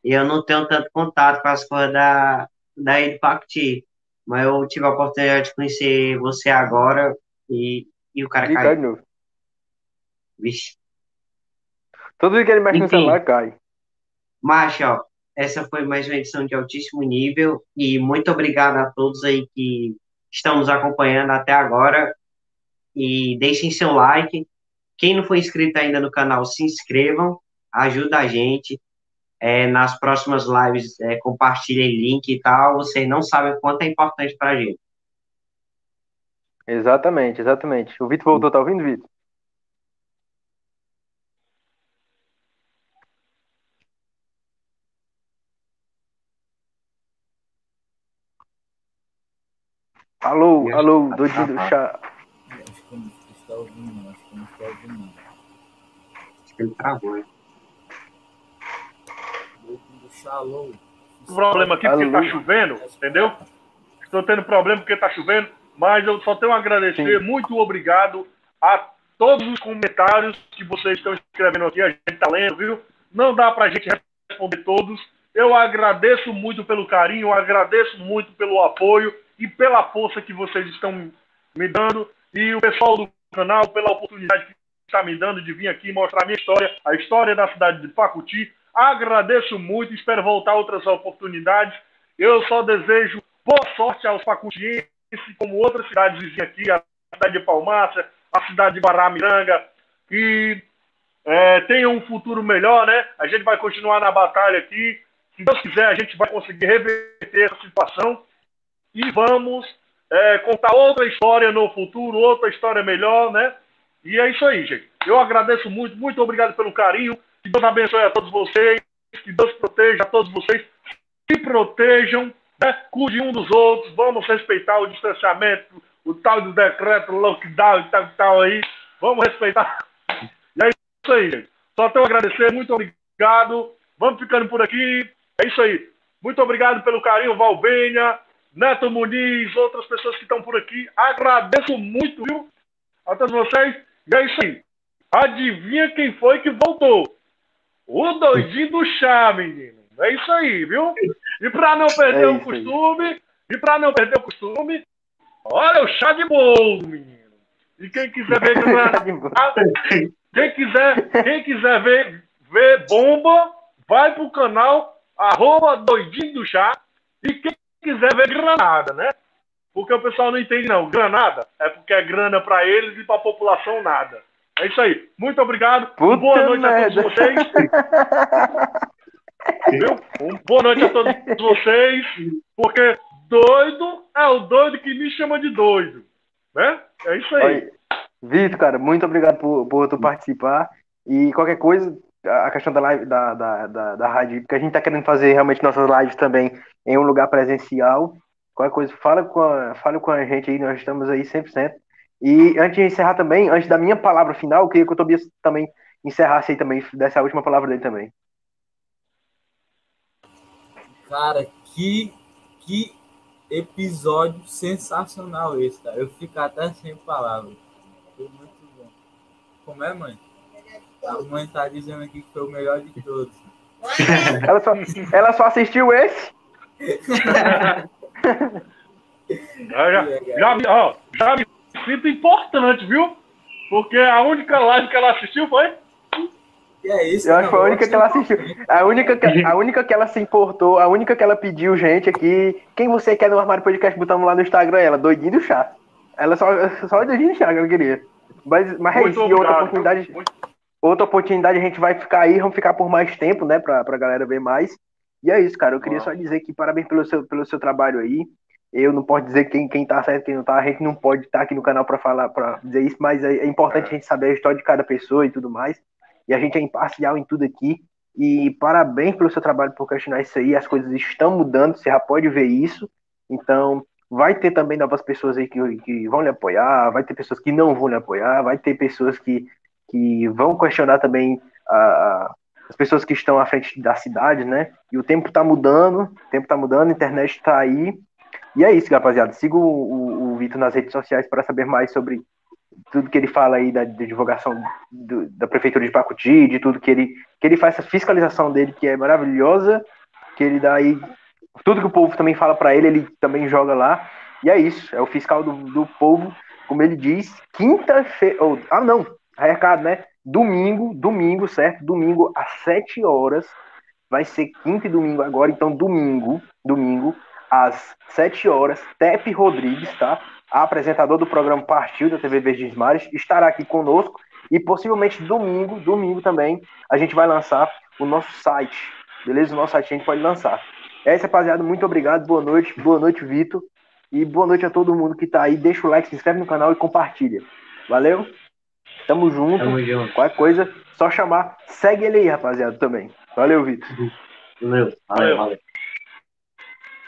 E eu não tenho tanto contato com as coisas da, da Edpacti. Mas eu tive a oportunidade de conhecer você agora e, e o cara caiu. de novo. Vixe. Todo dia que ele mexe no Enfim. celular, cai. Mas, ó, essa foi mais uma edição de altíssimo nível e muito obrigado a todos aí que estão nos acompanhando até agora e deixem seu like. Quem não for inscrito ainda no canal, se inscrevam, ajuda a gente. É, nas próximas lives, é, compartilhem link e tal. Vocês não sabem o quanto é importante pra gente. Exatamente, exatamente. O Vitor voltou, tá ouvindo, Vitor? Alô, Eu alô, doidinho do chá. Acho que não está ouvindo, não. Acho que não está ouvindo, não. Acho que ele travou, hein? Shalom. problema aqui porque tá chovendo, entendeu? Estou tendo problema porque tá chovendo, mas eu só tenho a agradecer, Sim. muito obrigado a todos os comentários que vocês estão escrevendo aqui, a gente tá lendo, viu? Não dá pra gente responder todos. Eu agradeço muito pelo carinho, agradeço muito pelo apoio e pela força que vocês estão me dando e o pessoal do canal pela oportunidade que está me dando de vir aqui mostrar a minha história, a história da cidade de Pacuti. Agradeço muito, espero voltar outras oportunidades. Eu só desejo boa sorte aos pacutienses, como outras cidades vizinhas aqui, a cidade de Palmácia, a cidade de Guaramiranga, que é, tenham um futuro melhor, né? A gente vai continuar na batalha aqui. Se Deus quiser, a gente vai conseguir reverter essa situação e vamos é, contar outra história no futuro, outra história melhor, né? E é isso aí, gente. Eu agradeço muito, muito obrigado pelo carinho. Que Deus abençoe a todos vocês, que Deus proteja a todos vocês, se protejam, né? cuide um dos outros, vamos respeitar o distanciamento, o tal do decreto, lockdown e tal, tal aí. Vamos respeitar. E é isso aí, gente. Só tenho a agradecer, muito obrigado. Vamos ficando por aqui. É isso aí. Muito obrigado pelo carinho, Valbenha, Neto Muniz, outras pessoas que estão por aqui. Agradeço muito, viu? A todos vocês. E é isso aí. Adivinha quem foi que voltou? O doidinho do chá, menino. É isso aí, viu? E para não perder É o isso aí. costume, e para não perder o costume, olha o chá de bolo, menino. E quem quiser ver quem quiser, quem quiser ver, ver bomba, vai pro canal arroba doidinho do chá. E quem quiser ver granada, né? Porque o pessoal não entende, não. Granada é porque é grana pra eles e pra população nada. É isso aí. Muito obrigado. Puta boa noite merda. a todos vocês. Viu? Um boa noite a todos vocês. Porque doido é o doido que me chama de doido. Né? É isso aí. Vitor, cara, muito obrigado por, por tu participar. E qualquer coisa, a questão da live da, da, da, da rádio, porque a gente tá querendo fazer realmente nossas lives também em um lugar presencial. Qualquer coisa, fala com a, fala com a gente aí, nós estamos aí 100%. E antes de encerrar também, antes da minha palavra final, eu queria que o Tobias também encerrasse aí também, desse a última palavra dele também. Cara, que, que episódio sensacional esse, cara. Eu fico até sem palavras. Foi muito bom. Como é, mãe? A mãe tá dizendo aqui que foi o melhor de todos. Ela só, ela só assistiu esse? Já, já, me- ó, já me sinto importante, viu? Porque a única live que ela assistiu foi. E é isso, Eu acho que foi a única que ela assistiu. A única que, a única que ela se importou, a única que ela pediu, gente, aqui. Quem você quer no Armário Podcast? Botamos lá no Instagram ela, doidinho do chá. Ela só, só doidinho do chá que ela queria. Mas, mas é isso, e outra oportunidade, Muito- outra oportunidade a gente vai ficar aí, vamos ficar por mais tempo, né, pra, pra galera ver mais. E é isso, cara. Eu queria Ah. só dizer que parabéns pelo seu, pelo seu trabalho aí. Eu não posso dizer quem, quem tá certo, quem não tá. A gente não pode estar aqui no canal pra falar, para dizer isso, mas é, é importante É. a gente saber a história de cada pessoa e tudo mais. E a gente é imparcial em tudo aqui. E parabéns pelo seu trabalho por questionar isso aí. As coisas estão mudando, você já pode ver isso. Então, vai ter também novas pessoas aí que, que vão lhe apoiar, vai ter pessoas que não vão lhe apoiar, vai ter pessoas que, que vão questionar também a, a- as pessoas que estão à frente da cidade, né? E o tempo tá mudando, o tempo tá mudando, a internet tá aí. E é isso, rapaziada. Siga o, o, o Vitor nas redes sociais para saber mais sobre tudo que ele fala aí da, da divulgação do, da prefeitura de Pacuti, de tudo que ele que ele faz essa fiscalização dele que é maravilhosa, que ele dá aí tudo que o povo também fala para ele, ele também joga lá. E é isso, é o fiscal do, do povo, como ele diz, quinta-feira, oh, ah não, recado, né? Domingo, domingo, certo? Domingo às 7 horas, vai ser quinta e domingo agora, então domingo, domingo às 7 horas, Tepe Rodrigues, tá? apresentador do programa Partiu da TV Verdes Mares, estará aqui conosco e possivelmente domingo, domingo também, a gente vai lançar o nosso site, beleza? O nosso site a gente pode lançar. É isso, rapaziada. Muito obrigado. Boa noite. Boa noite, Vitor. E boa noite a todo mundo que tá aí. Deixa o like, se inscreve no canal e compartilha. Valeu? Tamo junto. Tamo junto. Qualquer coisa, só chamar. Segue ele aí, rapaziada, também. Valeu, Vitor. Valeu. Valeu. valeu.